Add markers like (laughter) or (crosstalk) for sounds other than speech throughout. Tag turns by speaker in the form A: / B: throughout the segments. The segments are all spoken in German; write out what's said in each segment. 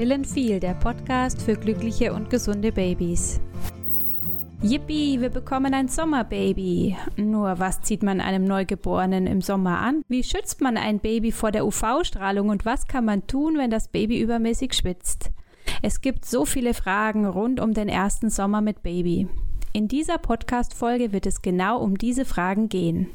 A: Chill and Feel, der Podcast für glückliche und gesunde Babys. Yippie, wir bekommen ein Sommerbaby. Nur was zieht man einem Neugeborenen im Sommer an? Wie schützt man ein Baby vor der UV-Strahlung und was kann man tun, wenn das Baby übermäßig schwitzt? Es gibt so viele Fragen rund um den ersten Sommer mit Baby. In dieser Podcast-Folge wird es genau um diese Fragen gehen.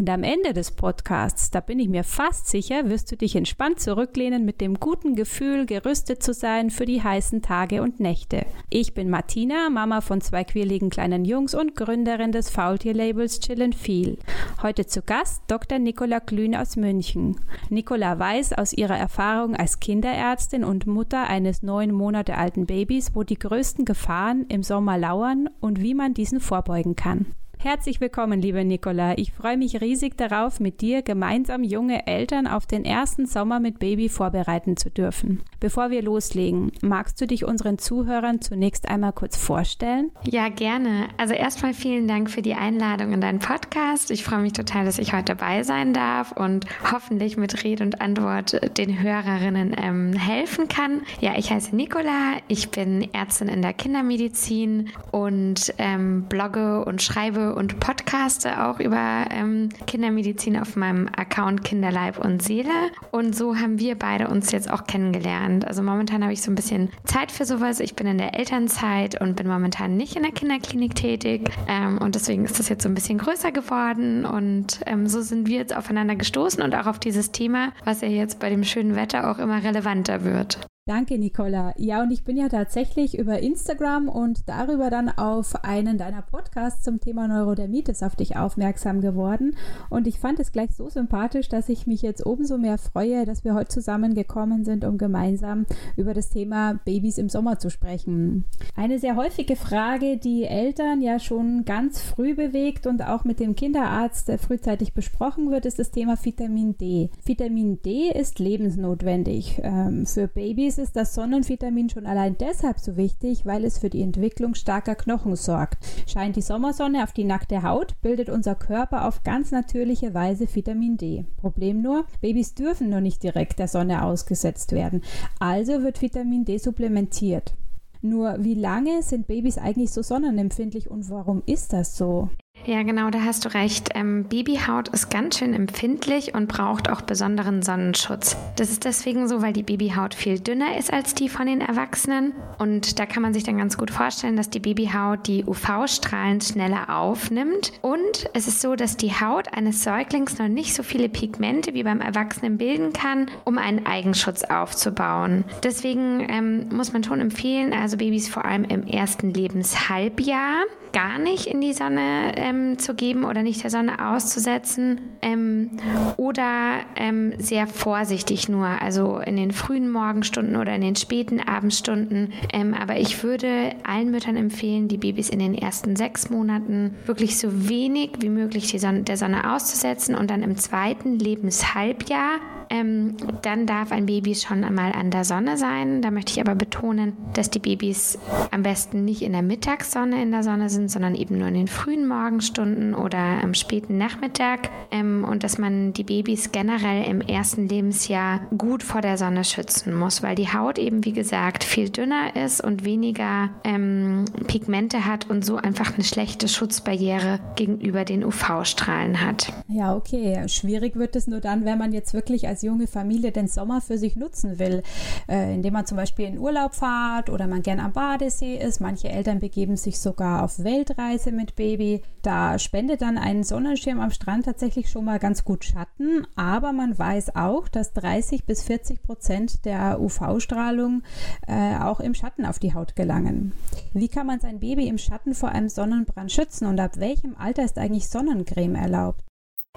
A: Und am Ende des Podcasts, da bin ich mir fast sicher, wirst du dich entspannt zurücklehnen mit dem guten Gefühl, gerüstet zu sein für die heißen Tage und Nächte. Ich bin Martina, Mama von zwei quirligen kleinen Jungs und Gründerin des Faultierlabels Chill and Feel. Heute zu Gast Dr. Nicola Glühn aus München. Nicola weiß aus ihrer Erfahrung als Kinderärztin und Mutter eines neun Monate alten Babys, wo die größten Gefahren im Sommer lauern und wie man diesen vorbeugen kann. Herzlich willkommen, liebe Nicola. Ich freue mich riesig darauf, mit dir gemeinsam junge Eltern auf den ersten Sommer mit Baby vorbereiten zu dürfen. Bevor wir loslegen, magst du dich unseren Zuhörern zunächst einmal kurz vorstellen?
B: Ja, gerne. Also erstmal vielen Dank für die Einladung in deinen Podcast. Ich freue mich total, dass ich heute dabei sein darf und hoffentlich mit Rede und Antwort den Hörerinnen ähm, helfen kann. Ja, ich heiße Nicola. Ich bin Ärztin in der Kindermedizin und ähm, blogge und schreibe und podcaste auch über ähm, Kindermedizin auf meinem Account Kinderleib und Seele. Und so haben wir beide uns jetzt auch kennengelernt. Also momentan habe ich so ein bisschen Zeit für sowas. Ich bin in der Elternzeit und bin momentan nicht in der Kinderklinik tätig. Ähm, und deswegen ist das jetzt so ein bisschen größer geworden. Und ähm, so sind wir jetzt aufeinander gestoßen und auch auf dieses Thema, was ja jetzt bei dem schönen Wetter auch immer relevanter wird.
A: Danke, Nicola. Ja, und ich bin ja tatsächlich über Instagram und darüber dann auf einen deiner Podcasts zum Thema Neurodermitis auf dich aufmerksam geworden. Und ich fand es gleich so sympathisch, dass ich mich jetzt umso mehr freue, dass wir heute zusammengekommen sind, um gemeinsam über das Thema Babys im Sommer zu sprechen. Eine sehr häufige Frage, die Eltern ja schon ganz früh bewegt und auch mit dem Kinderarzt frühzeitig besprochen wird, ist das Thema Vitamin D. Vitamin D ist lebensnotwendig ähm, für Babys ist das Sonnenvitamin schon allein deshalb so wichtig, weil es für die Entwicklung starker Knochen sorgt. Scheint die Sommersonne auf die nackte Haut, bildet unser Körper auf ganz natürliche Weise Vitamin D. Problem nur, Babys dürfen nur nicht direkt der Sonne ausgesetzt werden. Also wird Vitamin D supplementiert. Nur wie lange sind Babys eigentlich so sonnenempfindlich und warum ist das so?
B: Ja, genau, da hast du recht. Ähm, Babyhaut ist ganz schön empfindlich und braucht auch besonderen Sonnenschutz. Das ist deswegen so, weil die Babyhaut viel dünner ist als die von den Erwachsenen. Und da kann man sich dann ganz gut vorstellen, dass die Babyhaut die UV-Strahlen schneller aufnimmt. Und es ist so, dass die Haut eines Säuglings noch nicht so viele Pigmente wie beim Erwachsenen bilden kann, um einen Eigenschutz aufzubauen. Deswegen ähm, muss man schon empfehlen, also Babys vor allem im ersten Lebenshalbjahr gar nicht in die Sonne ähm, zu geben oder nicht der Sonne auszusetzen ähm, oder ähm, sehr vorsichtig nur, also in den frühen Morgenstunden oder in den späten Abendstunden. Ähm, aber ich würde allen Müttern empfehlen, die Babys in den ersten sechs Monaten wirklich so wenig wie möglich Sonne, der Sonne auszusetzen und dann im zweiten Lebenshalbjahr ähm, dann darf ein Baby schon einmal an der Sonne sein. Da möchte ich aber betonen, dass die Babys am besten nicht in der Mittagssonne in der Sonne sind, sondern eben nur in den frühen Morgenstunden oder am späten Nachmittag. Ähm, und dass man die Babys generell im ersten Lebensjahr gut vor der Sonne schützen muss, weil die Haut eben, wie gesagt, viel dünner ist und weniger ähm, Pigmente hat und so einfach eine schlechte Schutzbarriere gegenüber den UV-Strahlen hat.
A: Ja, okay. Schwierig wird es nur dann, wenn man jetzt wirklich als als junge Familie den Sommer für sich nutzen will, äh, indem man zum Beispiel in Urlaub fahrt oder man gern am Badesee ist. Manche Eltern begeben sich sogar auf Weltreise mit Baby. Da spendet dann ein Sonnenschirm am Strand tatsächlich schon mal ganz gut Schatten, aber man weiß auch, dass 30 bis 40 Prozent der UV-Strahlung äh, auch im Schatten auf die Haut gelangen. Wie kann man sein Baby im Schatten vor einem Sonnenbrand schützen und ab welchem Alter ist eigentlich Sonnencreme erlaubt?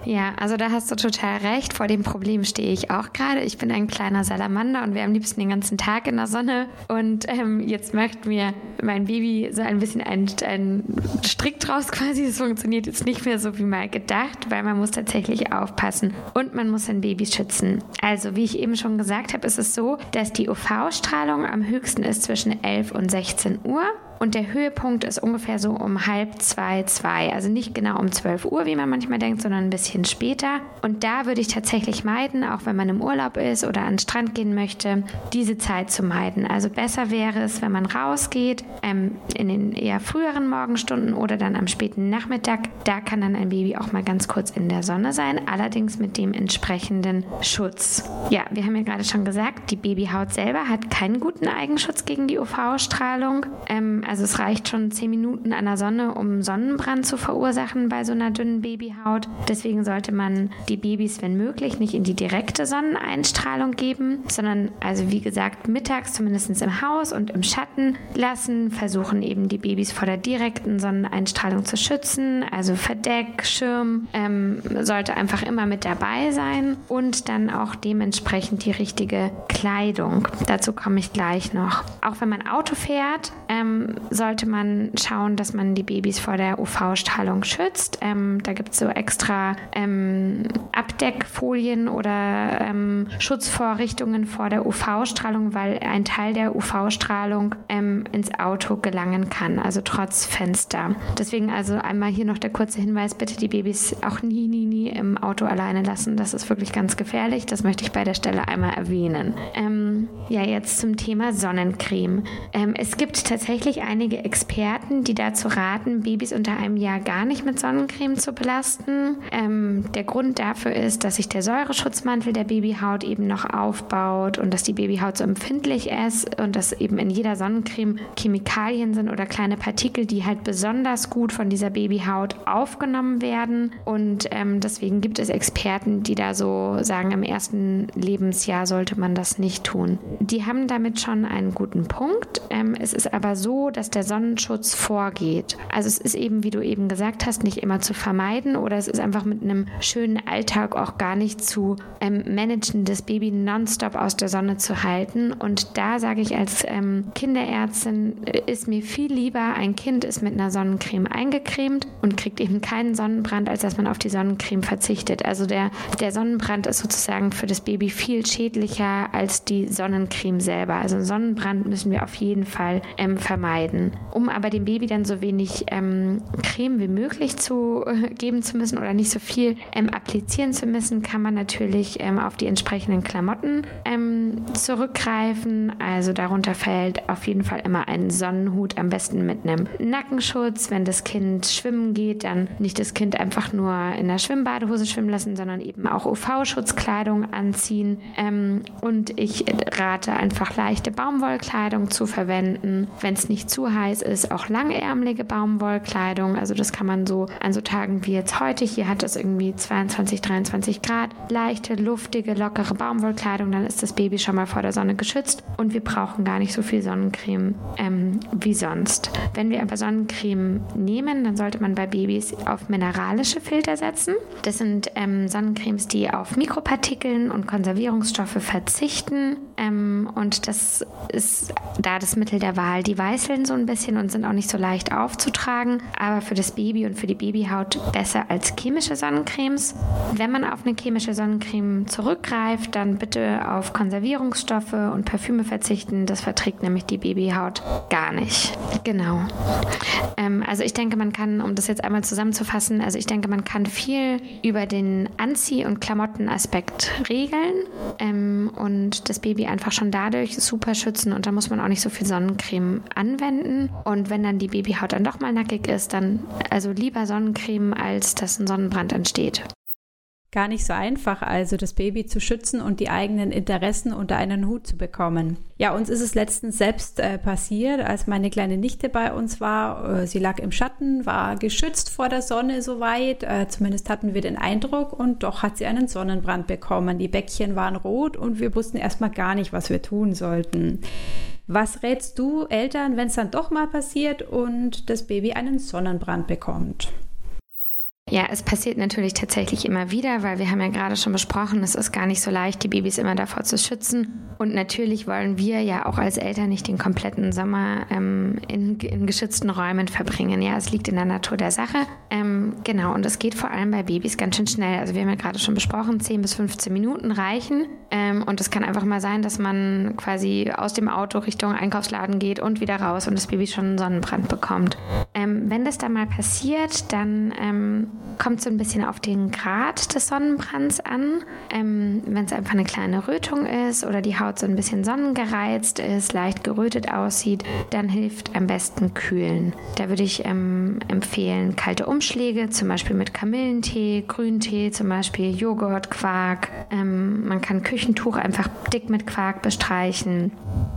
B: Ja, also da hast du total recht. Vor dem Problem stehe ich auch gerade. Ich bin ein kleiner Salamander und wäre am liebsten den ganzen Tag in der Sonne. Und ähm, jetzt macht mir mein Baby so ein bisschen einen, Strick draus quasi. Es funktioniert jetzt nicht mehr so wie mal gedacht, weil man muss tatsächlich aufpassen und man muss sein Baby schützen. Also wie ich eben schon gesagt habe, ist es so, dass die UV-Strahlung am höchsten ist zwischen 11 und 16 Uhr und der Höhepunkt ist ungefähr so um halb zwei, zwei. Also nicht genau um 12 Uhr, wie man manchmal denkt, sondern ein bisschen später. Und da würde ich tatsächlich meiden, auch wenn man im Urlaub ist oder an den Strand gehen möchte, diese Zeit zu meiden. Also besser wäre es, wenn man rausgeht, ähm, in den eher früheren Morgenstunden oder dann am späten Nachmittag. Da kann dann ein Baby auch mal ganz kurz in der Sonne sein, allerdings mit dem entsprechenden Schutz. Ja, wir haben ja gerade schon gesagt, die Babyhaut selber hat keinen guten Eigenschutz gegen die UV-Strahlung. Ähm, also es reicht schon 10 Minuten an der Sonne, um Sonnenbrand zu verursachen bei so einer dünnen Babyhaut. Deswegen sollte man die Babys, wenn möglich, nicht in die direkte Sonneneinstrahlung geben, sondern also wie gesagt mittags zumindest im Haus und im Schatten lassen. Versuchen eben die Babys vor der direkten Sonneneinstrahlung zu schützen. Also Verdeck, Schirm ähm, sollte einfach immer mit dabei sein und dann auch dementsprechend die richtige Kleidung. Dazu komme ich gleich noch. Auch wenn man Auto fährt, ähm, sollte man schauen, dass man die Babys vor der UV-Strahlung schützt. Ähm, da gibt es so extra ähm, Abdeckfolien oder ähm, Schutzvorrichtungen vor der UV-Strahlung, weil ein Teil der UV-Strahlung ähm, ins Auto gelangen kann, also trotz Fenster. Deswegen also einmal hier noch der kurze Hinweis, bitte die Babys auch nie, nie, nie im Auto alleine lassen. Das ist wirklich ganz gefährlich. Das möchte ich bei der Stelle einmal erwähnen. Ähm, ja, jetzt zum Thema Sonnencreme. Ähm, es gibt tatsächlich einige Experten, die dazu raten, Babys unter einem Jahr gar nicht mit Sonnencreme zu belasten. Ähm, der Grund dafür ist, dass sich der Säureschutzmantel der Babyhaut eben noch aufbaut und dass die Babyhaut so empfindlich ist und dass eben in jeder Sonnencreme Chemikalien sind oder kleine Partikel, die halt besonders gut von dieser Babyhaut aufgenommen werden. Und ähm, deswegen gibt es Experten, die da so sagen, im ersten Lebensjahr sollte man das nicht tun. Die haben damit schon einen guten Punkt. Ähm, es ist aber so, dass der Sonnenschutz vorgeht. Also es ist eben, wie du eben gesagt hast, nicht immer zu vermeiden oder es ist einfach mit einem schönen Alltag auch gar nicht zu ähm, managen, das Baby nonstop aus der Sonne zu halten. Und da sage ich als ähm, Kinderärztin, äh, ist mir viel lieber, ein Kind ist mit einer Sonnencreme eingecremt und kriegt eben keinen Sonnenbrand, als dass man auf die Sonnencreme verzichtet. Also der, der Sonnenbrand ist sozusagen für das Baby viel schädlicher als die Sonnencreme selber. Also Sonnenbrand müssen wir auf jeden Fall ähm, vermeiden. Um aber dem Baby dann so wenig ähm, Creme wie möglich zu äh, geben zu müssen oder nicht so viel ähm, applizieren zu müssen, kann man natürlich ähm, auf die entsprechenden Klamotten ähm, zurückgreifen. Also darunter fällt auf jeden Fall immer ein Sonnenhut, am besten mit einem Nackenschutz. Wenn das Kind schwimmen geht, dann nicht das Kind einfach nur in der Schwimmbadehose schwimmen lassen, sondern eben auch UV-Schutzkleidung anziehen. Ähm, und ich rate einfach leichte Baumwollkleidung zu verwenden. Wenn es nicht zu heiß ist, auch langärmelige Baumwollkleidung. Also das kann man so an so Tagen wie jetzt heute. Hier hat es irgendwie 22, 23 Grad. Leichte, luftige, lockere Baumwollkleidung. Dann ist das Baby schon mal vor der Sonne geschützt und wir brauchen gar nicht so viel Sonnencreme ähm, wie sonst. Wenn wir aber Sonnencreme nehmen, dann sollte man bei Babys auf mineralische Filter setzen. Das sind ähm, Sonnencremes, die auf Mikropartikeln und Konservierungsstoffe verzichten. Ähm, und das ist da das Mittel der Wahl. Die weißeln so ein bisschen und sind auch nicht so leicht aufzutragen, aber für das Baby und für die Babyhaut besser als chemische Sonnencremes. Wenn man auf eine chemische Sonnencreme zurückgreift, dann bitte auf Konservierungsstoffe und Parfüme verzichten. Das verträgt nämlich die Babyhaut gar nicht. Genau. Ähm, also ich denke, man kann, um das jetzt einmal zusammenzufassen, also ich denke, man kann viel über den Anzieh- und Klamottenaspekt regeln ähm, und das Baby einfach schon dadurch super schützen und da muss man auch nicht so viel Sonnencreme anwenden. Und wenn dann die Babyhaut dann doch mal nackig ist, dann also lieber Sonnencreme, als dass ein Sonnenbrand entsteht.
A: Gar nicht so einfach also, das Baby zu schützen und die eigenen Interessen unter einen Hut zu bekommen. Ja, uns ist es letztens selbst äh, passiert, als meine kleine Nichte bei uns war. Äh, sie lag im Schatten, war geschützt vor der Sonne soweit. Äh, zumindest hatten wir den Eindruck und doch hat sie einen Sonnenbrand bekommen. Die Bäckchen waren rot und wir wussten erstmal gar nicht, was wir tun sollten. Was rätst du Eltern, wenn es dann doch mal passiert und das Baby einen Sonnenbrand bekommt?
B: Ja, es passiert natürlich tatsächlich immer wieder, weil wir haben ja gerade schon besprochen, es ist gar nicht so leicht, die Babys immer davor zu schützen. Und natürlich wollen wir ja auch als Eltern nicht den kompletten Sommer ähm, in, in, geschützten Räumen verbringen. Ja, es liegt in der Natur der Sache. Ähm, genau, und es geht vor allem bei Babys ganz schön schnell. Also wir haben ja gerade schon besprochen, 10 bis 15 Minuten reichen. Ähm, und es kann einfach mal sein, dass man quasi aus dem Auto Richtung Einkaufsladen geht und wieder raus und das Baby schon einen Sonnenbrand bekommt. Ähm, wenn das dann mal passiert, dann ähm, kommt so ein bisschen auf den Grad des Sonnenbrands an. Ähm, wenn es einfach eine kleine Rötung ist oder die Haut so ein bisschen sonnengereizt ist, leicht gerötet aussieht, dann hilft am besten kühlen. Da würde ich ähm, empfehlen kalte Umschläge, zum Beispiel mit Kamillentee, Grüntee, zum Beispiel Joghurt, Quark. Ähm, man kann Küchentuch einfach dick mit Quark bestreichen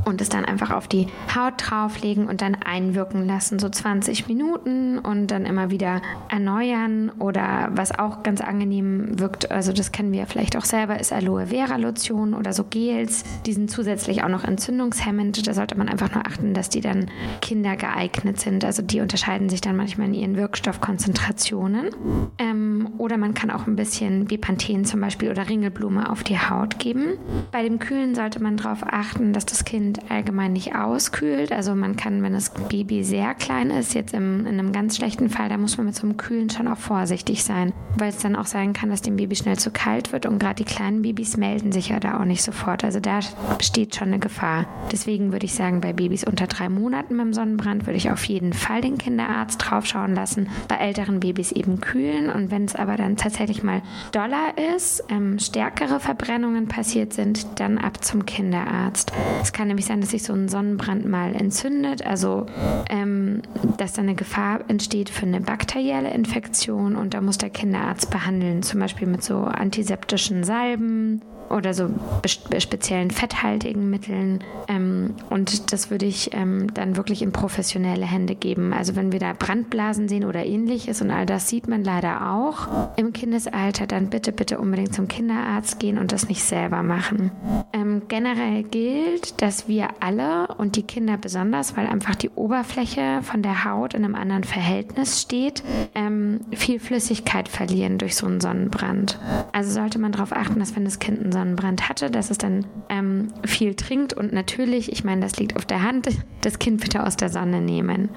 B: und es dann einfach auf die Haut drauflegen und dann einwirken lassen, so 20 Minuten und dann immer wieder erneuern oder was auch ganz angenehm wirkt, also das kennen wir vielleicht auch selber, ist Aloe Vera Lotion oder so Gels. Die sind zusätzlich auch noch entzündungshemmend. Da sollte man einfach nur achten, dass die dann kindergeeignet sind. Also die unterscheiden sich dann manchmal in ihren Wirkstoffkonzentrationen. Ähm, oder man kann auch ein bisschen Bepanthen zum Beispiel oder Ringelblume auf die Haut geben. Bei dem Kühlen sollte man darauf achten, dass das Kind allgemein nicht auskühlt. Also man kann, wenn das Baby sehr klein ist, jetzt im, in einem ganz schlechten Fall, da muss man mit so einem Kühlen schon auch vorsichtig sein, weil es dann auch sein kann, dass dem Baby schnell zu kalt wird und gerade die kleinen Babys melden sich ja da auch nicht sofort. Also da besteht schon eine Gefahr. Deswegen würde ich sagen, bei Babys unter drei Monaten beim Sonnenbrand würde ich auf jeden Fall den Kinderarzt draufschauen lassen. Bei älteren Babys eben kühlen und wenn es aber dann tatsächlich mal doller ist, ähm, stärkere Verbrennungen passiert sind, dann ab zum Kinderarzt. Es kann nämlich sein, dass sich so ein Sonnenbrand mal entzündet, also ähm, dass da eine Gefahr entsteht für eine bakterielle Infektion und da muss der Kinderarzt behandeln, zum Beispiel mit so antiseptischen Salben oder so speziellen fetthaltigen Mitteln. Ähm, und das würde ich ähm, dann wirklich in professionelle Hände geben. Also wenn wir da Brandblasen sehen oder ähnliches und all das sieht man leider auch im Kindesalter, dann bitte, bitte unbedingt zum Kinderarzt gehen und das nicht selber machen. Ähm, generell gilt, dass wir alle und die Kinder besonders, weil einfach die Oberfläche von der Haut in einem anderen Verhältnis steht, ähm, viel Flüssigkeit verlieren durch so einen Sonnenbrand. Also sollte man darauf achten, dass wenn das Kind einen Sonnenbrand hatte, dass es dann ähm, viel trinkt und natürlich, ich meine, das liegt auf der Hand, das Kind bitte aus der Sonne nehmen.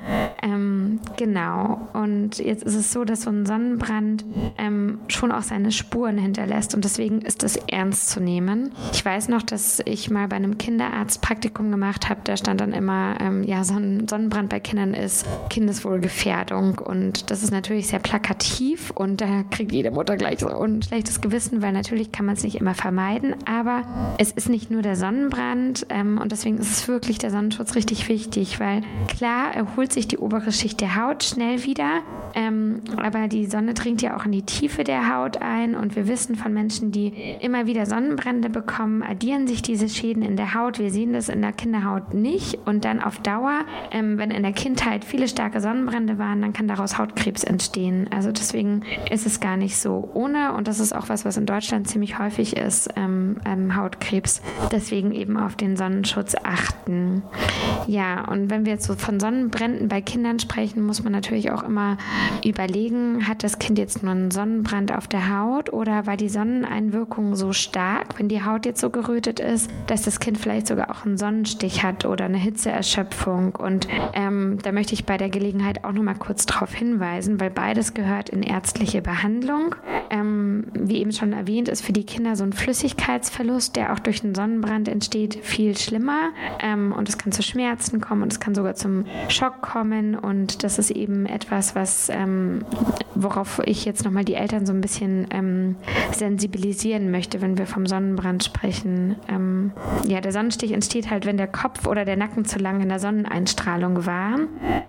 B: Ähm, genau. Und jetzt ist es so, dass so ein Sonnenbrand ähm, schon auch seine Spuren hinterlässt und deswegen ist das ernst zu nehmen. Ich weiß noch, dass ich mal bei einem Kinderarzt Praktikum gemacht habe, da stand dann immer, ähm, ja, Sonnen Sonnenbrand bei Kindern ist Kindeswohlgefährdung und das ist natürlich sehr plakativ und da kriegt jede Mutter gleich so ein schlechtes Gewissen, weil natürlich kann man es nicht immer vermeiden vermeiden. Aber es ist nicht nur der Sonnenbrand ähm, und deswegen ist es wirklich der Sonnenschutz richtig wichtig, weil klar erholt sich die obere Schicht der Haut schnell wieder, ähm, aber die Sonne dringt ja auch in die Tiefe der Haut ein und wir wissen von Menschen, die immer wieder Sonnenbrände bekommen, addieren sich diese Schäden in der Haut. Wir sehen das in der Kinderhaut nicht und dann auf Dauer, ähm, wenn in der Kindheit viele starke Sonnenbrände waren, dann kann daraus Hautkrebs entstehen. Also deswegen ist es gar nicht so ohne und das ist auch was, was in Deutschland ziemlich häufig ist, ähm, ähm, Hautkrebs. Deswegen eben auf den Sonnenschutz achten. Ja, und wenn wir jetzt so von Sonnenbränden bei Kindern sprechen, muss man natürlich auch immer überlegen, hat das Kind jetzt nur einen Sonnenbrand auf der Haut oder war die Sonneneinwirkung so stark, wenn die Haut jetzt so gerötet ist, dass das Kind vielleicht sogar auch einen Sonnenstich hat oder eine Hitzeerschöpfung. Und ähm, da möchte ich bei der Gelegenheit auch noch mal kurz darauf hinweisen, weil beides gehört in ärztliche Behandlung. Ähm, wie eben schon erwähnt, ist für die Kinder so ein Flüssig Flüssigkeitsverlust, der auch durch einen Sonnenbrand entsteht, viel schlimmer. Ähm, und es kann zu Schmerzen kommen und es kann sogar zum Schock kommen. Und das ist eben etwas, was, ähm, worauf ich jetzt nochmal die Eltern so ein bisschen ähm, sensibilisieren möchte, wenn wir vom Sonnenbrand sprechen. Ähm, ja, der Sonnenstich entsteht halt, wenn der Kopf oder der Nacken zu lange in der Sonneneinstrahlung war.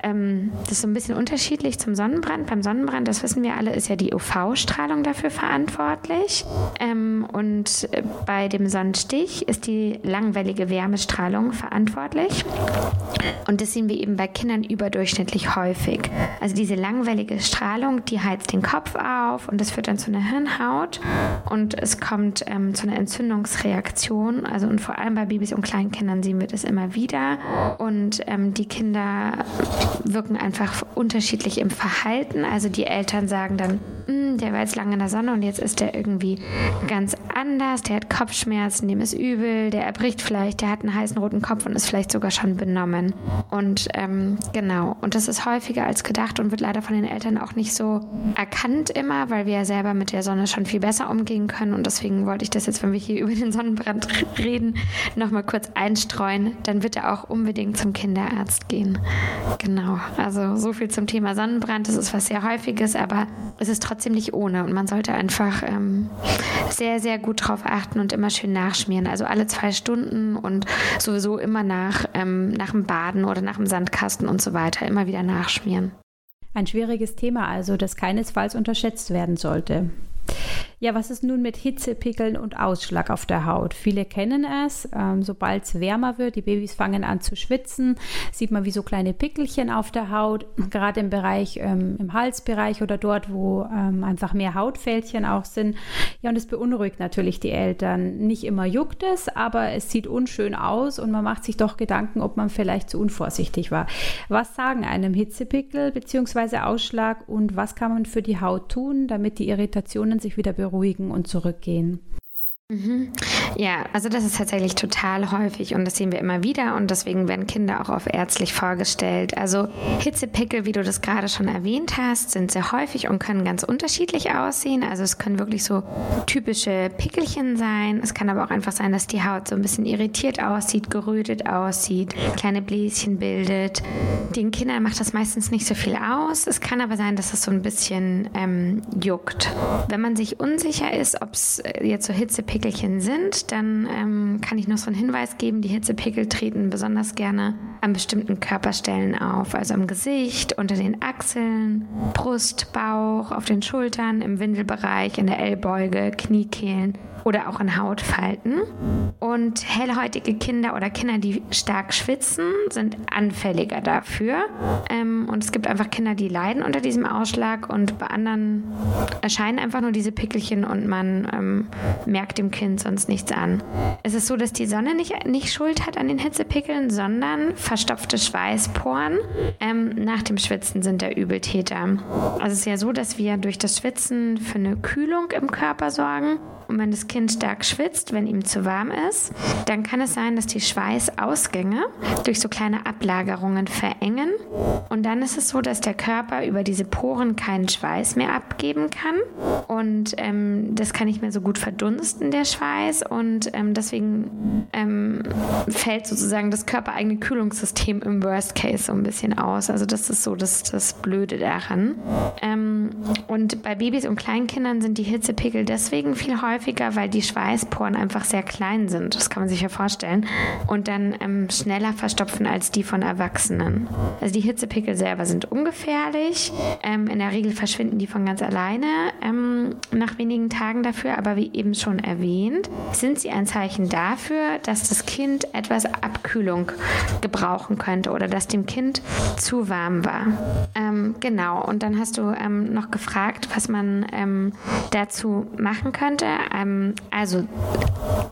B: Ähm, das ist so ein bisschen unterschiedlich zum Sonnenbrand. Beim Sonnenbrand, das wissen wir alle, ist ja die UV-Strahlung dafür verantwortlich. Ähm, und bei dem Sonnenstich ist die langwellige Wärmestrahlung verantwortlich. Und das sehen wir eben bei Kindern überdurchschnittlich häufig. Also diese langwellige Strahlung, die heizt den Kopf auf und das führt dann zu einer Hirnhaut und es kommt ähm, zu einer Entzündungsreaktion. Also und vor allem bei Babys und Kleinkindern sehen wir das immer wieder. Und ähm, die Kinder wirken einfach unterschiedlich im Verhalten. Also die Eltern sagen dann, hm, der war jetzt lange in der Sonne und jetzt ist der irgendwie ganz anders, der hat Kopfschmerzen, dem ist übel, der erbricht vielleicht, der hat einen heißen roten Kopf und ist vielleicht sogar schon benommen. Und ähm, genau, und das ist häufiger als gedacht und wird leider von den Eltern auch nicht so erkannt immer, weil wir ja selber mit der Sonne schon viel besser umgehen können und deswegen wollte ich das jetzt, wenn wir hier (laughs) über den Sonnenbrand reden, nochmal kurz einstreuen. Dann wird er auch unbedingt zum Kinderarzt gehen. Genau, also so viel zum Thema Sonnenbrand. Das ist was sehr häufiges, aber es ist trotzdem nicht ohne und man sollte einfach ähm, sehr, sehr gut drauf achten und immer schön nachschmieren. Also alle zwei Stunden und sowieso immer nach, ähm, nach dem Baden oder nach dem Sandkasten und so weiter immer wieder nachschmieren.
A: Ein schwieriges Thema also, das keinesfalls unterschätzt werden sollte. Ja, was ist nun mit Hitzepickeln und Ausschlag auf der Haut? Viele kennen es. Ähm, Sobald es wärmer wird, die Babys fangen an zu schwitzen, sieht man wie so kleine Pickelchen auf der Haut, (clears throat) gerade im Bereich, ähm, im Halsbereich oder dort, wo ähm, einfach mehr Hautfältchen auch sind. Ja, und es beunruhigt natürlich die Eltern. Nicht immer juckt es, aber es sieht unschön aus und man macht sich doch Gedanken, ob man vielleicht zu unvorsichtig war. Was sagen einem Hitzepickel bzw. Ausschlag und was kann man für die Haut tun, damit die Irritationen sich wieder beruhigen? Beruhigen und zurückgehen.
B: Mhm. Ja, also das ist tatsächlich total häufig und das sehen wir immer wieder und deswegen werden Kinder auch auf ärztlich vorgestellt. Also Hitzepickel, wie du das gerade schon erwähnt hast, sind sehr häufig und können ganz unterschiedlich aussehen. Also es können wirklich so typische Pickelchen sein. Es kann aber auch einfach sein, dass die Haut so ein bisschen irritiert aussieht, gerötet aussieht, kleine Bläschen bildet. Den Kindern macht das meistens nicht so viel aus. Es kann aber sein, dass es so ein bisschen ähm, juckt. Wenn man sich unsicher ist, ob es jetzt so Hitzepickel Pickelchen sind, dann ähm, kann ich noch so einen Hinweis geben, die Hitzepickel treten besonders gerne an bestimmten Körperstellen auf, also am Gesicht, unter den Achseln, Brust, Bauch, auf den Schultern, im Windelbereich, in der Ellbeuge, Kniekehlen oder auch in Hautfalten. Und hellhäutige Kinder oder Kinder, die stark schwitzen, sind anfälliger dafür. Ähm, und es gibt einfach Kinder, die leiden unter diesem Ausschlag und bei anderen erscheinen einfach nur diese Pickelchen und man ähm, merkt dem Kind sonst nichts an. Es ist so, dass die Sonne nicht, nicht Schuld hat an den Hitzepickeln, sondern verstopfte Schweißporen ähm, nach dem Schwitzen sind der Übeltäter. Also es ist ja so, dass wir durch das Schwitzen für eine Kühlung im Körper sorgen und wenn das Kind stark schwitzt, wenn ihm zu warm ist, dann kann es sein, dass die Schweißausgänge durch so kleine Ablagerungen verengen. Und dann ist es so, dass der Körper über diese Poren keinen Schweiß mehr abgeben kann. Und ähm, das kann nicht mehr so gut verdunsten, der Schweiß. Und ähm, deswegen ähm, fällt sozusagen das körpereigene Kühlungssystem im Worst Case so ein bisschen aus. Also das ist so das, das Blöde daran. Ähm, und bei Babys und Kleinkindern sind die Hitzepickel deswegen viel häufiger häufiger, weil die Schweißporen einfach sehr klein sind. Das kann man sich ja vorstellen. Und dann ähm, schneller verstopfen als die von Erwachsenen. Also die Hitzepickel selber sind ungefährlich. Ähm, in der Regel verschwinden die von ganz alleine ähm, nach wenigen Tagen dafür. Aber wie eben schon erwähnt, sind sie ein Zeichen dafür, dass das Kind etwas Abkühlung gebrauchen könnte oder dass dem Kind zu warm war. Ähm, genau. Und dann hast du ähm, noch gefragt, was man ähm, dazu machen könnte. Ähm, also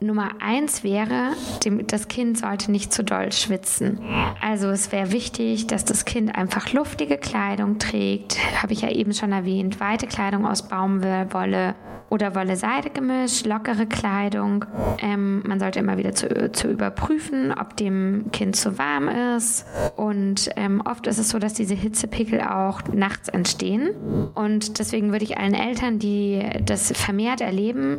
B: Nummer eins wäre, dem, das Kind sollte nicht zu doll schwitzen. Also es wäre wichtig, dass das Kind einfach luftige Kleidung trägt, habe ich ja eben schon erwähnt, weite Kleidung aus Baumwolle oder Wolle-Seide-Gemisch, lockere Kleidung. Ähm, man sollte immer wieder zu, zu, überprüfen, ob dem Kind zu warm ist. Und ähm, oft ist es so, dass diese Hitzepickel auch nachts entstehen. Und deswegen würde ich allen Eltern, die das vermehrt erleben,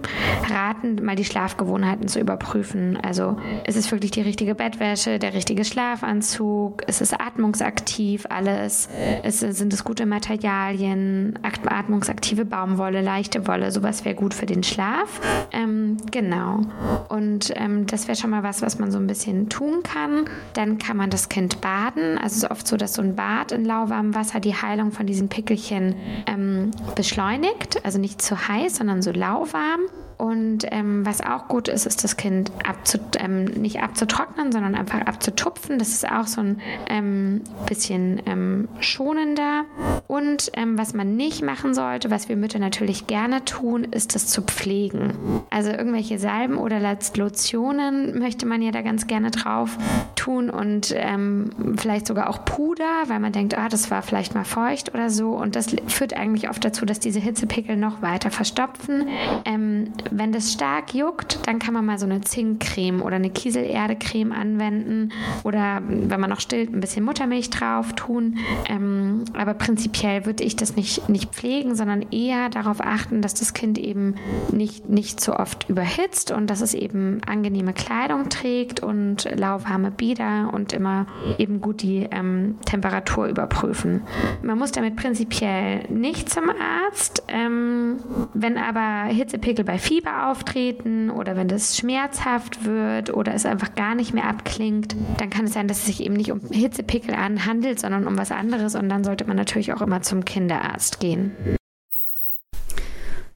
B: raten, mal die Schlafgewohnheiten zu überprüfen. Also ist es wirklich die richtige Bettwäsche, der richtige Schlafanzug, ist es atmungsaktiv alles, ist, sind es gute Materialien, atmungsaktive Baumwolle, leichte Wolle, sowas das wäre gut für den Schlaf. Ähm, genau. Und ähm, das wäre schon mal was, was man so ein bisschen tun kann. Dann kann man das Kind baden. Also es ist oft so, dass so ein Bad in lauwarmem Wasser die Heilung von diesen Pickelchen ähm, beschleunigt. Also nicht zu heiß, sondern so lauwarm. Und ähm, was auch gut ist, ist das Kind abzu, ähm, nicht abzutrocknen, sondern einfach abzutupfen. Das ist auch so ein ähm, bisschen ähm, schonender. Und ähm, was man nicht machen sollte, was wir Mütter natürlich gerne tun, ist das zu pflegen. Also irgendwelche Salben oder Lotionen möchte man ja da ganz gerne drauf tun und ähm, vielleicht sogar auch Puder, weil man denkt, ah, das war vielleicht mal feucht oder so. Und das führt eigentlich oft dazu, dass diese Hitzepickel noch weiter verstopfen. Ähm, wenn das stark juckt, dann kann man mal so eine Zinkcreme oder eine Kieselerdecreme anwenden oder wenn man noch stillt, ein bisschen Muttermilch drauf tun. Ähm, aber prinzipiell würde ich das nicht, nicht pflegen, sondern eher darauf achten, dass das Kind eben nicht, nicht zu oft überhitzt und dass es eben angenehme Kleidung trägt und lauwarme Bieder und immer eben gut die ähm, Temperatur überprüfen. Man muss damit prinzipiell nicht zum Arzt. Ähm, wenn aber Hitzepickel bei Fieber auftreten oder wenn das schmerzhaft wird oder es einfach gar nicht mehr abklingt, dann kann es sein, dass es sich eben nicht um Hitzepickel handelt, sondern um was anderes und dann sollte man natürlich auch immer zum Kinderarzt gehen.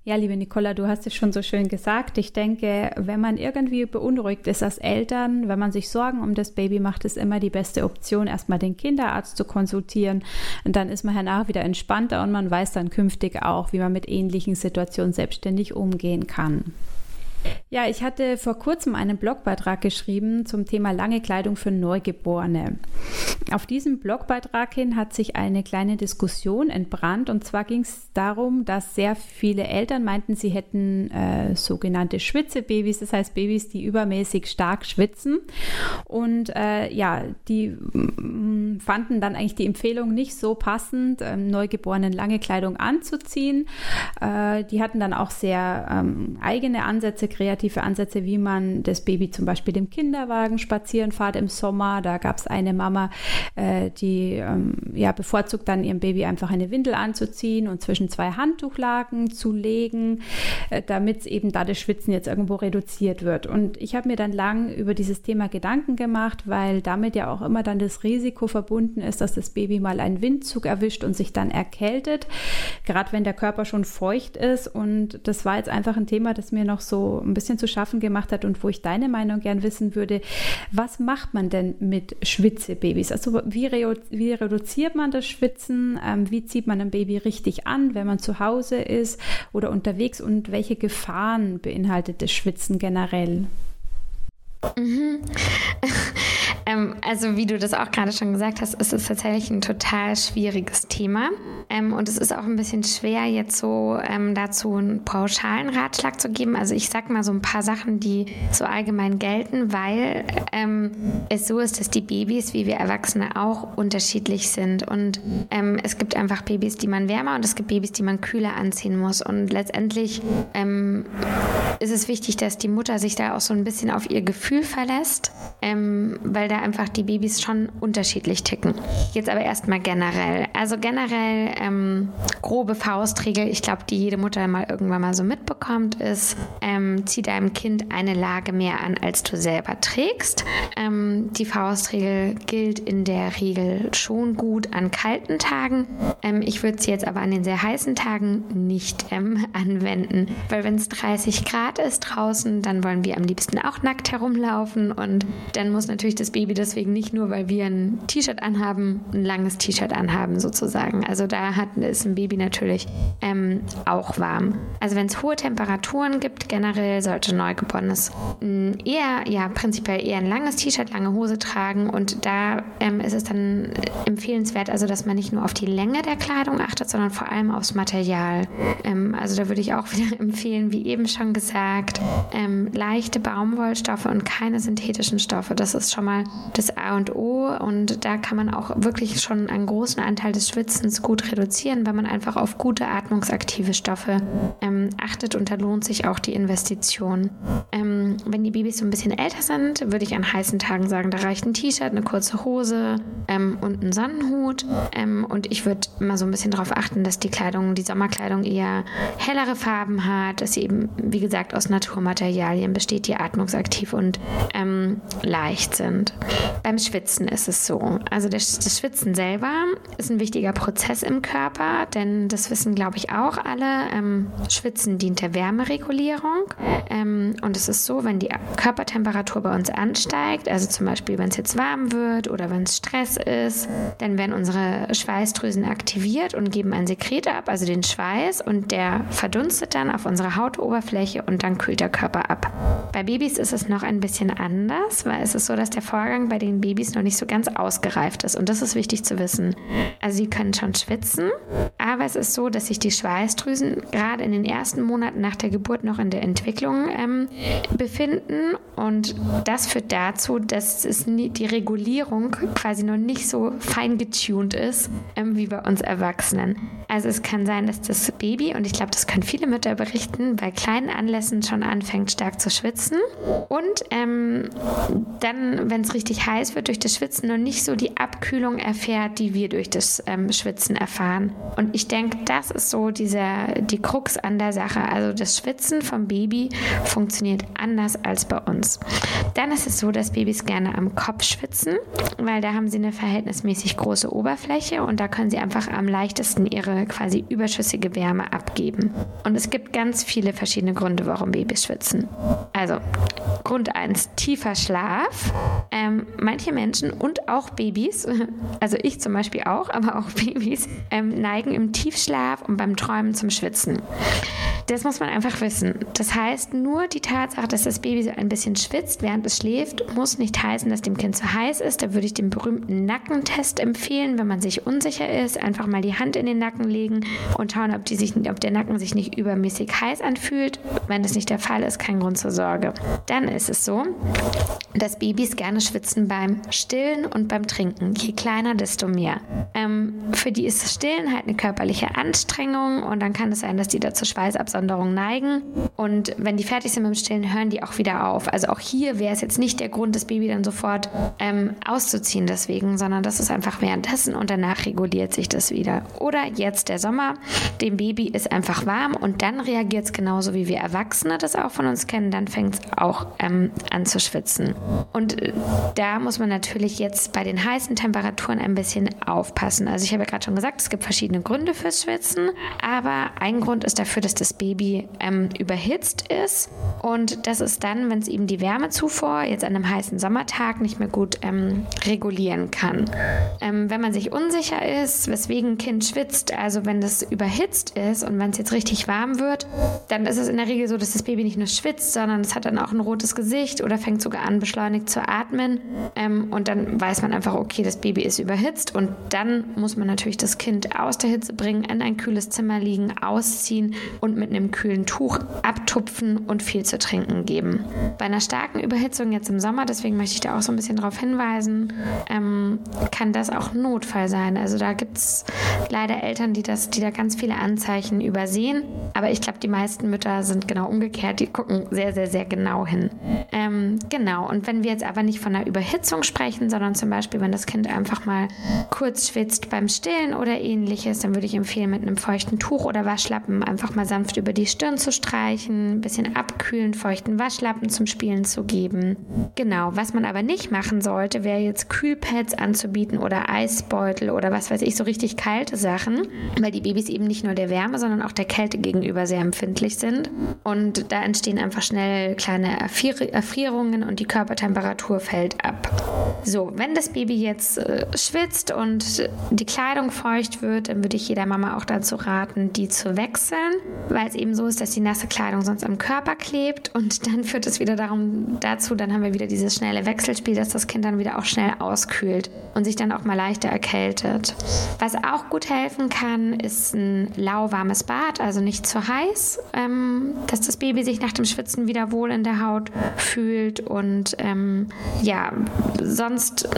A: Ja, liebe Nicola, du hast es schon so schön gesagt. Ich denke, wenn man irgendwie beunruhigt ist als Eltern, wenn man sich Sorgen um das Baby macht, ist immer die beste Option, erstmal den Kinderarzt zu konsultieren. Und dann ist man danach wieder entspannter und man weiß dann künftig auch, wie man mit ähnlichen Situationen selbstständig umgehen kann. Ja, ich hatte vor kurzem einen Blogbeitrag geschrieben zum Thema lange Kleidung für Neugeborene. Auf diesem Blogbeitrag hin hat sich eine kleine Diskussion entbrannt und zwar ging es darum, dass sehr viele Eltern meinten, sie hätten äh, sogenannte Schwitzebabys, das heißt Babys, die übermäßig stark schwitzen und äh, ja, die mm, fanden dann eigentlich die Empfehlung nicht so passend, ähm, Neugeborenen lange Kleidung anzuziehen. Äh, die hatten dann auch sehr ähm, eigene Ansätze kreative Ansätze, wie man das Baby zum Beispiel im Kinderwagen spazieren fahrt im Sommer. Da gab es eine Mama, äh, die ähm, ja bevorzugt dann ihrem Baby einfach eine Windel anzuziehen und zwischen zwei Handtuchlagen zu legen, äh, damit eben da das Schwitzen jetzt irgendwo reduziert wird. Und ich habe mir dann lang über dieses Thema Gedanken gemacht, weil damit ja auch immer dann das Risiko verbunden ist, dass das Baby mal einen Windzug erwischt und sich dann erkältet, gerade wenn der Körper schon feucht ist. Und das war jetzt einfach ein Thema, das mir noch so ein bisschen zu schaffen gemacht hat und wo ich deine Meinung gern wissen würde, was macht man denn mit Schwitzebabys? Also wie, re wie reduziert man das Schwitzen? Ähm, wie zieht man ein Baby richtig an, wenn man zu Hause ist oder unterwegs und welche Gefahren beinhaltet das Schwitzen generell?
B: Mhm. (laughs) ähm, also wie du das auch gerade schon gesagt hast, ist es tatsächlich ein total schwieriges Thema. Ähm, und es ist auch ein bisschen schwer, jetzt so ähm, dazu einen pauschalen Ratschlag zu geben. Also ich sag mal so ein paar Sachen, die so allgemein gelten, weil ähm, es so ist, dass die Babys, wie wir Erwachsene auch, unterschiedlich sind. Und ähm, es gibt einfach Babys, die man wärmer und es gibt Babys, die man kühler anziehen muss. Und letztendlich ähm, ist es wichtig, dass die Mutter sich da auch so ein bisschen auf ihr Gefühl verlässt, weil da einfach die Babys schon unterschiedlich ticken. Jetzt aber erstmal generell. Also generell ähm, grobe Faustregel, ich glaube, die jede Mutter mal irgendwann mal so mitbekommt, ist, ähm, zieh deinem Kind eine Lage mehr an, als du selber trägst. Ähm, die Faustregel gilt in der Regel schon gut an kalten Tagen. Ähm, ich würde sie jetzt aber an den sehr heißen Tagen nicht ähm, (laughs) anwenden, weil wenn es 30 Grad ist draußen, dann wollen wir am liebsten auch nackt herumlaufen und dann muss natürlich das Baby deswegen nicht nur, weil wir ein T-Shirt anhaben, ein langes T-Shirt anhaben sozusagen. Also da hat, ist ein Baby natürlich ähm, auch warm. Also wenn es hohe Temperaturen gibt, generell sollte Neugeborenes eher, ja, prinzipiell eher ein langes T-Shirt, lange Hose tragen und da ähm, ist es dann empfehlenswert, also dass man nicht nur auf die Länge der Kleidung achtet, sondern vor allem aufs Material. Ähm, also da würde ich auch (laughs) wieder empfehlen, wie eben schon gesagt, ähm, leichte Baumwollstoffe und keine synthetischen Stoffe. Das ist schon mal das A und O und da kann man auch wirklich schon einen großen Anteil des Schwitzens gut reduzieren, wenn man einfach auf gute atmungsaktive Stoffe ähm, achtet und da lohnt sich auch die Investition. Ähm, wenn die Babys so ein bisschen älter sind, würde ich an heißen Tagen sagen, da reicht ein T-Shirt, eine kurze Hose ähm, und ein Sonnenhut ähm, und ich würde mal so ein bisschen darauf achten, dass die Kleidung, die Sommerkleidung eher hellere Farben hat, dass sie eben, wie gesagt, aus Naturmaterialien besteht, die atmungsaktiv und ähm, ähm, leicht sind. Beim Schwitzen ist es so. Also das, das Schwitzen selber ist ein wichtiger Prozess im Körper, denn das wissen, glaube ich, auch alle. Ähm, Schwitzen dient der Wärmeregulierung. Ähm, und es ist so, wenn die Körpertemperatur bei uns ansteigt, also zum Beispiel, wenn es jetzt warm wird oder wenn es Stress ist, dann werden unsere Schweißdrüsen aktiviert und geben ein Sekret ab, also den Schweiß, und der verdunstet dann auf unserer Hautoberfläche und dann kühlt der Körper ab. Bei Babys ist es noch ein bisschen anders, weil es ist so, dass der Vorgang bei den Babys noch nicht so ganz ausgereift ist. Und das ist wichtig zu wissen. Also sie können schon schwitzen, aber es ist so, dass sich die Schweißdrüsen gerade in den ersten Monaten nach der Geburt noch in der Entwicklung ähm, befinden. Und das führt dazu, dass es nie, die Regulierung quasi noch nicht so fein getuned ist ähm, wie bei uns Erwachsenen. Also es kann sein, dass das Baby, und ich glaube, das können viele Mütter berichten, bei kleinen Anlässen schon anfängt stark zu schwitzen und ähm, dann, wenn es richtig heiß wird durch das Schwitzen, noch nicht so die Abkühlung erfährt, die wir durch das ähm, Schwitzen erfahren. Und ich denke, das ist so dieser, die Krux an der Sache. Also das Schwitzen vom Baby funktioniert anders als bei uns. Dann ist es so, dass Babys gerne am Kopf schwitzen, weil da haben sie eine verhältnismäßig große Oberfläche und da können sie einfach am leichtesten ihre quasi überschüssige Wärme abgeben. Und es gibt ganz viele verschiedene Gründe, warum Babys schwitzen. Also Grund 1, tiefer Schlaf. Ähm, manche Menschen und auch Babys, (laughs) also ich zum Beispiel auch, aber auch (laughs) Babys, ähm, neigen im Tiefschlaf und beim Träumen zum Schwitzen. Das muss man einfach wissen. Das heißt, nur die Tatsache, dass das Baby so ein bisschen schwitzt, während es schläft, muss nicht heißen, dass dem Kind zu heiß ist. Da würde ich den berühmten Nackentest empfehlen, wenn man sich unsicher ist. Einfach mal die Hand in den Nacken legen und schauen, ob, die sich, ob der Nacken sich nicht übermäßig heiß anfühlt. Wenn das nicht der Fall ist, kein Grund zur Sorge. Dann ist es so, dass Babys gerne schwitzen beim Stillen und beim Trinken. Je kleiner, desto mehr. Ähm, für die ist das Stillen halt eine körperliche Anstrengung und dann kann es sein, dass die da zur Schweißabsonderung neigen. Und wenn die fertig sind mit dem Stillen, hören die auch wieder auf. Also auch hier wäre es jetzt nicht der Grund, das Baby dann sofort ähm, auszuziehen deswegen, sondern das ist einfach währenddessen und danach reguliert sich das wieder. Oder jetzt der Sommer, dem Baby ist einfach warm und dann reagiert es genauso wie wir Erwachsene das auch von uns kennen, dann fängt es auch ähm, an zu schwitzen. Und äh, da muss man natürlich jetzt bei den heißen Temperaturen ein bisschen aufpassen. Also ich habe ja gerade schon gesagt, es gibt verschiedene Gründe fürs Schwitzen, aber ein Grund ist dafür, dass das Baby ähm, überhitzt ist und das ist dann, wenn es eben die Wärmezufuhr jetzt an einem heißen Sommertag nicht mehr gut ähm, regulieren kann. Ähm, wenn man sich unsicher ist, weswegen ein Kind schwitzt, also wenn das überhitzt ist und wenn es jetzt richtig warm wird, dann ist es in der Regel so, dass das Baby nicht nur schwitzt, sondern es hat dann auch ein rotes Gesicht oder fängt sogar an, beschleunigt zu atmen. Ähm, und dann weiß man einfach, okay, das Baby ist überhitzt. Und dann muss man natürlich das Kind aus der Hitze bringen, in ein kühles Zimmer liegen, ausziehen und mit einem kühlen Tuch abtupfen und viel zu trinken geben. Bei einer starken Überhitzung jetzt im Sommer, deswegen möchte ich da auch so ein bisschen darauf hinweisen, ähm, kann das auch Notfall sein. Also da gibt es leider Eltern, die, das, die da ganz viele Anzeichen übersehen. Aber ich glaube, die meisten Mütter sind genau umgekehrt. Die gucken sehr, sehr, sehr genau hin. Ähm, genau. Und wenn wir jetzt aber nicht von einer Überhitzung sprechen, sondern zum Beispiel, wenn das Kind einfach mal kurz schwitzt beim Stillen oder ähnliches, dann würde ich empfehlen, mit einem feuchten Tuch oder Waschlappen einfach mal sanft über die Stirn zu streichen, ein bisschen abkühlen, feuchten Waschlappen zum Spielen zu geben. Genau. Was man aber nicht machen sollte, wäre jetzt Kühlpads anzubieten oder Eisbeutel oder was weiß ich, so richtig kalte Sachen, weil die Babys eben nicht nur der Wärme, sondern auch der Kälte gegenüber sehr empfindlich sind. Und da entstehen einfach schnell kleine Erfrierungen und die Körpertemperatur fällt ab. So, wenn das Baby jetzt äh, schwitzt und die Kleidung feucht wird, dann würde ich jeder Mama auch dazu raten, die zu wechseln, weil es eben so ist, dass die nasse Kleidung sonst am Körper klebt und dann führt es wieder darum, dazu, dann haben wir wieder dieses schnelle Wechselspiel, dass das Kind dann wieder auch schnell auskühlt und sich dann auch mal leichter erkältet. Was auch gut helfen kann, ist ein lauwarmes Bad, also nicht zu heiß, ähm, dass das Baby sich nach dem Schwitzen wieder wohl in der Haut fühlt und ähm, ja, sonst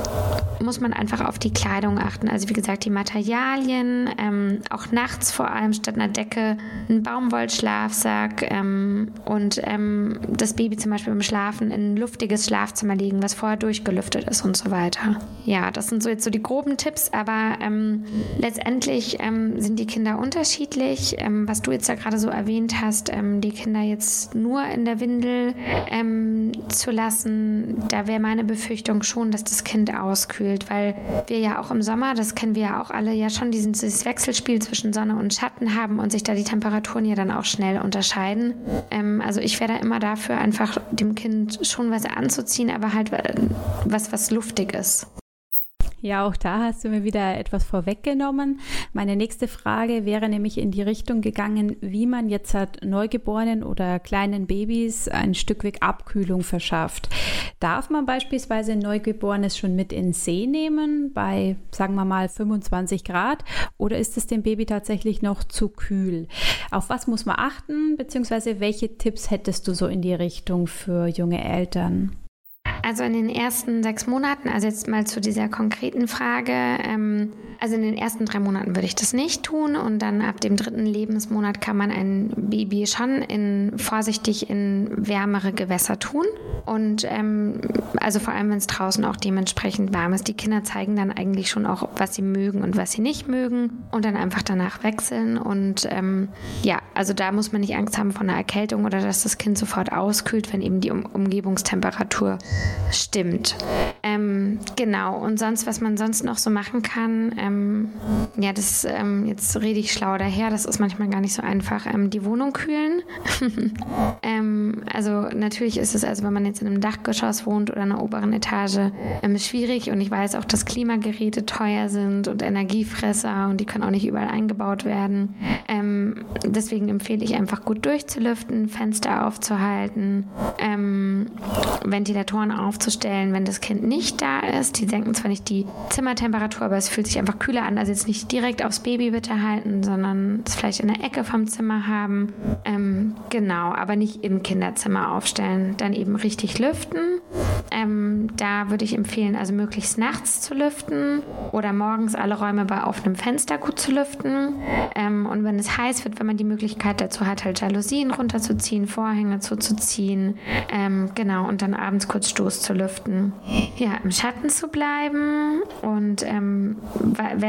B: muss man einfach auf die Kleidung achten. Also wie gesagt, die Materialien, ähm, auch nachts vor allem statt einer Decke ein Baumwollschlafsack ähm, und ähm, das Baby zum Beispiel beim Schlafen in ein luftiges Schlafzimmer legen, was vorher durchgelüftet ist und so weiter. Ja, das sind so jetzt so die groben Tipps, aber ähm, letztendlich ähm, sind die Kinder unterschiedlich. Ähm, was du jetzt da gerade so erwähnt hast, die Kinder jetzt nur in der Windel zu lassen, da wäre meine Befürchtung schon, dass das Kind auskühlt, weil wir ja auch im Sommer, das kennen wir ja auch alle, ja schon dieses Wechselspiel zwischen Sonne und Schatten haben und sich da die Temperaturen ja dann auch schnell unterscheiden. Ähm, also ich wäre da immer dafür, einfach dem Kind schon was anzuziehen, aber halt äh, was, was luftig ist.
A: Ja, auch da hast du mir wieder etwas vorweggenommen. Meine nächste Frage wäre nämlich in die Richtung gegangen, wie man jetzt hat Neugeborenen oder kleinen Babys ein Stück weg Abkühlung verschafft. Darf man beispielsweise ein Neugeborenes schon mit in See nehmen bei, sagen wir mal, 25 Grad oder ist es dem Baby tatsächlich noch zu kühl? Auf was muss man achten, beziehungsweise welche Tipps hättest du so in die Richtung für junge Eltern?
B: Also in den ersten sechs Monaten, also jetzt mal zu dieser konkreten Frage, ähm, also in den ersten drei Monaten würde ich das nicht tun und dann ab dem dritten Lebensmonat kann man ein Baby schon in, vorsichtig in wärmere Gewässer tun und ähm, also vor allem, wenn es draußen auch dementsprechend warm ist. Die Kinder zeigen dann eigentlich schon auch, was sie mögen und was sie nicht mögen und dann einfach danach wechseln und ähm, ja, also da muss man nicht Angst haben vor einer Erkältung oder dass das Kind sofort auskühlt, wenn eben die um Umgebungstemperatur stimmt. Ähm, genau, und sonst, was man sonst noch so machen kann, ähm, ja, das, ähm, jetzt rede ich schlau daher, das ist manchmal gar nicht so einfach, ähm, die Wohnung kühlen. (laughs) Ähm, also natürlich ist es, also wenn man jetzt in einem Dachgeschoss wohnt oder in einer oberen Etage, ähm, schwierig und ich weiß auch, dass Klimageräte teuer sind und Energiefresser und die können auch nicht überall eingebaut werden. deswegen empfehle ich einfach gut durchzulüften, Fenster aufzuhalten, Ventilatoren aufzustellen, wenn das Kind nicht da ist. Die senken zwar nicht die Zimmertemperatur, aber es fühlt sich einfach kühler an. Also jetzt nicht direkt aufs Baby bitte halten, sondern es vielleicht in der Ecke vom Zimmer haben. Ähm, genau, aber nicht im Kinderzimmer aufstellen. Dann eben richtig lüften. Ähm, da würde ich empfehlen, also möglichst nachts zu lüften oder morgens alle Räume bei offenem Fenster gut zu lüften. Ähm, und wenn es heiß wird, wenn man die Möglichkeit dazu hat, halt Jalousien runterzuziehen, Vorhänge zuzuziehen. Ähm, genau, und dann abends kurz Stoß zu lüften. Ja, im Schatten zu bleiben und ähm,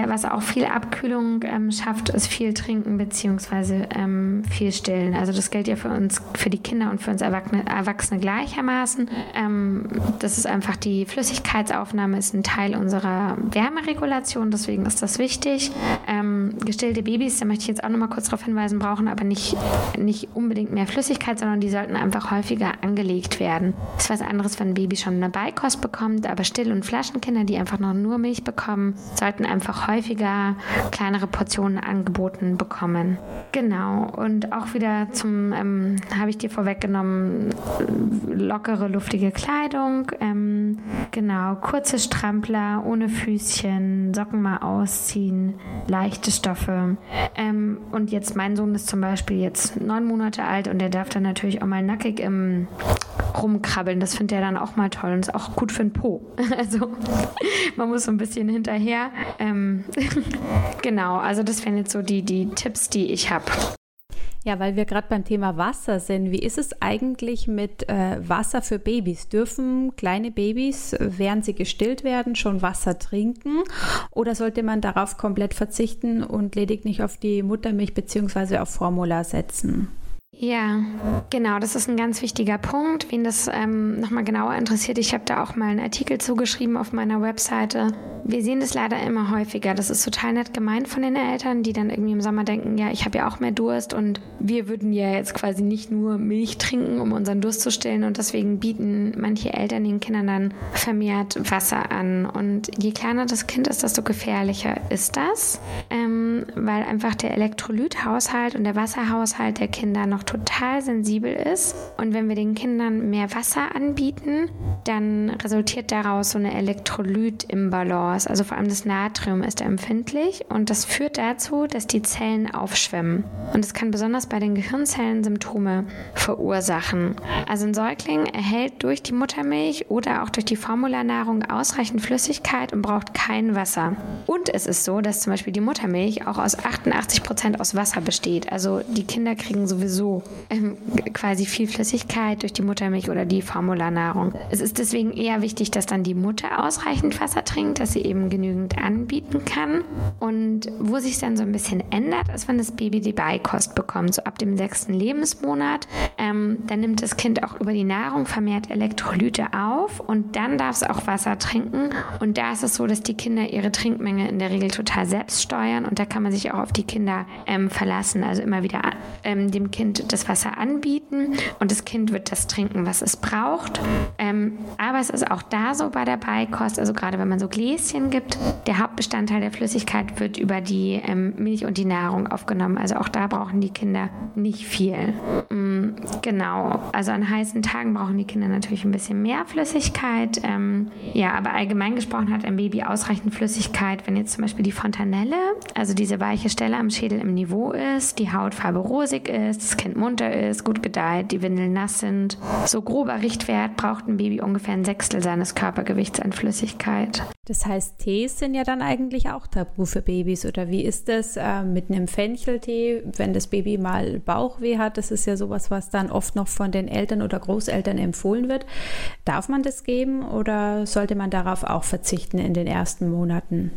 B: was auch viel Abkühlung ähm, schafft, ist viel trinken bzw. Ähm, viel stillen. Also das gilt ja für uns, für die Kinder und für uns Erwachsene, Erwachsene gleichermaßen. Ähm, das ist einfach die Flüssigkeitsaufnahme ist ein Teil unserer Wärmeregulation, deswegen ist das wichtig. Ähm, gestillte Babys, da möchte ich jetzt auch nochmal kurz darauf hinweisen, brauchen aber nicht, nicht unbedingt mehr Flüssigkeit, sondern die sollten einfach häufiger angelegt werden. Das ist was anderes, wenn ein Baby schon eine Beikost bekommt, aber Still- und Flaschenkinder, die einfach noch nur Milch bekommen, sollten einfach häufiger kleinere Portionen angeboten bekommen. Genau, und auch wieder zum, ähm, habe ich dir vorweggenommen, lockere, luftige Kleidung, ähm, genau, kurze Strampler ohne Füßchen, Socken mal ausziehen, leichte Stoffe. Ähm, und jetzt, mein Sohn ist zum Beispiel jetzt neun Monate alt und der darf dann natürlich auch mal nackig im rumkrabbeln. Das findet er dann auch mal toll und ist auch gut für den Po. (laughs) Also man muss so ein bisschen hinterher. Ähm, (laughs) genau, also das wären jetzt so die, die Tipps, die ich habe.
A: Ja, weil wir gerade beim Thema Wasser sind. Wie ist es eigentlich mit äh, Wasser für Babys? Dürfen kleine Babys, während sie gestillt werden, schon Wasser trinken? Oder sollte man darauf komplett verzichten und lediglich auf die Muttermilch bzw. auf Formula setzen?
B: Ja, genau, das ist ein ganz wichtiger Punkt. Wen das ähm, nochmal genauer interessiert, ich habe da auch mal einen Artikel zugeschrieben auf meiner Webseite. Wir sehen das leider immer häufiger. Das ist total nett gemeint von den Eltern, die dann irgendwie im Sommer denken, ja, ich habe ja auch mehr Durst und wir würden ja jetzt quasi nicht nur Milch trinken, um unseren Durst zu stillen und deswegen bieten manche Eltern den Kindern dann vermehrt Wasser an. Und je kleiner das Kind ist, desto gefährlicher ist das, ähm, weil einfach der Elektrolythaushalt und der Wasserhaushalt der Kinder noch total sensibel ist. Und wenn wir den Kindern mehr Wasser anbieten, dann resultiert daraus so eine Elektrolyt-Imbalance. Also vor allem das Natrium ist empfindlich und das führt dazu, dass die Zellen aufschwemmen. Und es kann besonders bei den Gehirnzellen Symptome verursachen. Also ein Säugling erhält durch die Muttermilch oder auch durch die Formularnahrung ausreichend Flüssigkeit und braucht kein Wasser. Und es ist so, dass zum Beispiel die Muttermilch auch aus 88 Prozent aus Wasser besteht. Also die Kinder kriegen sowieso ähm, quasi viel Flüssigkeit durch die Muttermilch oder die Formularnahrung. Es ist deswegen eher wichtig, dass dann die Mutter ausreichend Wasser trinkt, dass sie eben genügend anbieten kann. Und wo sich dann so ein bisschen ändert, ist, wenn das Baby die Beikost bekommt, so ab dem sechsten Lebensmonat. Ähm, dann nimmt das Kind auch über die Nahrung vermehrt Elektrolyte auf und dann darf es auch Wasser trinken. Und da ist es so, dass die Kinder ihre Trinkmenge in der Regel total selbst steuern und da kann man sich auch auf die Kinder ähm, verlassen. Also immer wieder ähm, dem Kind das Wasser anbieten und das Kind wird das trinken, was es braucht. Ähm, aber es ist auch da so bei der Beikost, also gerade wenn man so Gläschen gibt, der Hauptbestandteil der Flüssigkeit wird über die ähm, Milch und die Nahrung aufgenommen. Also auch da brauchen die Kinder nicht viel. Mm, genau, also an heißen Tagen brauchen die Kinder natürlich ein bisschen mehr Flüssigkeit. Ähm, ja, aber allgemein gesprochen hat ein Baby ausreichend Flüssigkeit, wenn jetzt zum Beispiel die Fontanelle, also diese weiche Stelle am Schädel im Niveau ist, die Hautfarbe rosig ist, das Kind munter ist, gut gedeiht, die Windeln nass sind. So grober Richtwert braucht ein Baby ungefähr ein Sechstel seines Körpergewichts an Flüssigkeit.
A: Das heißt, Tees sind ja dann eigentlich auch tabu für Babys. Oder wie ist das äh, mit einem Fencheltee, wenn das Baby mal Bauchweh hat? Das ist ja sowas, was dann oft noch von den Eltern oder Großeltern empfohlen wird. Darf man das geben oder sollte man darauf auch verzichten in den ersten Monaten?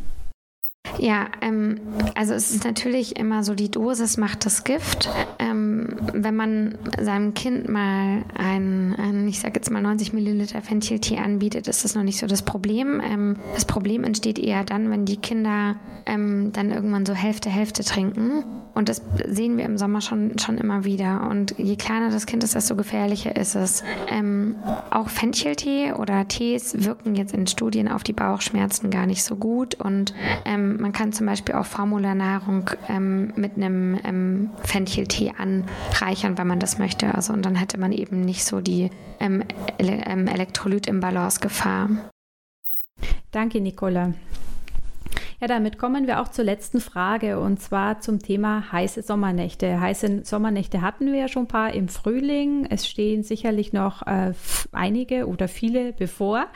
B: Ja, ähm, also es ist natürlich immer so, die Dosis macht das Gift. Ähm, wenn man seinem Kind mal ein, ein ich sage jetzt mal 90 Milliliter Fencheltee anbietet, ist das noch nicht so das Problem. Ähm, das Problem entsteht eher dann, wenn die Kinder ähm, dann irgendwann so Hälfte, Hälfte trinken. Und das sehen wir im Sommer schon, schon immer wieder. Und je kleiner das Kind ist, desto gefährlicher ist es. Ähm, auch Fencheltee oder Tees wirken jetzt in Studien auf die Bauchschmerzen gar nicht so gut. Und ähm, man kann zum Beispiel auch Formularnahrung ähm, mit einem ähm, Fencheltee anreichern, wenn man das möchte. Also und dann hätte man eben nicht so die ähm, Ele ähm, Elektrolyt-Imbalance-Gefahr.
A: Danke, Nicola. Ja, damit kommen wir auch zur letzten Frage und zwar zum Thema heiße Sommernächte. Heiße Sommernächte hatten wir ja schon ein paar im Frühling. Es stehen sicherlich noch äh, einige oder viele bevor.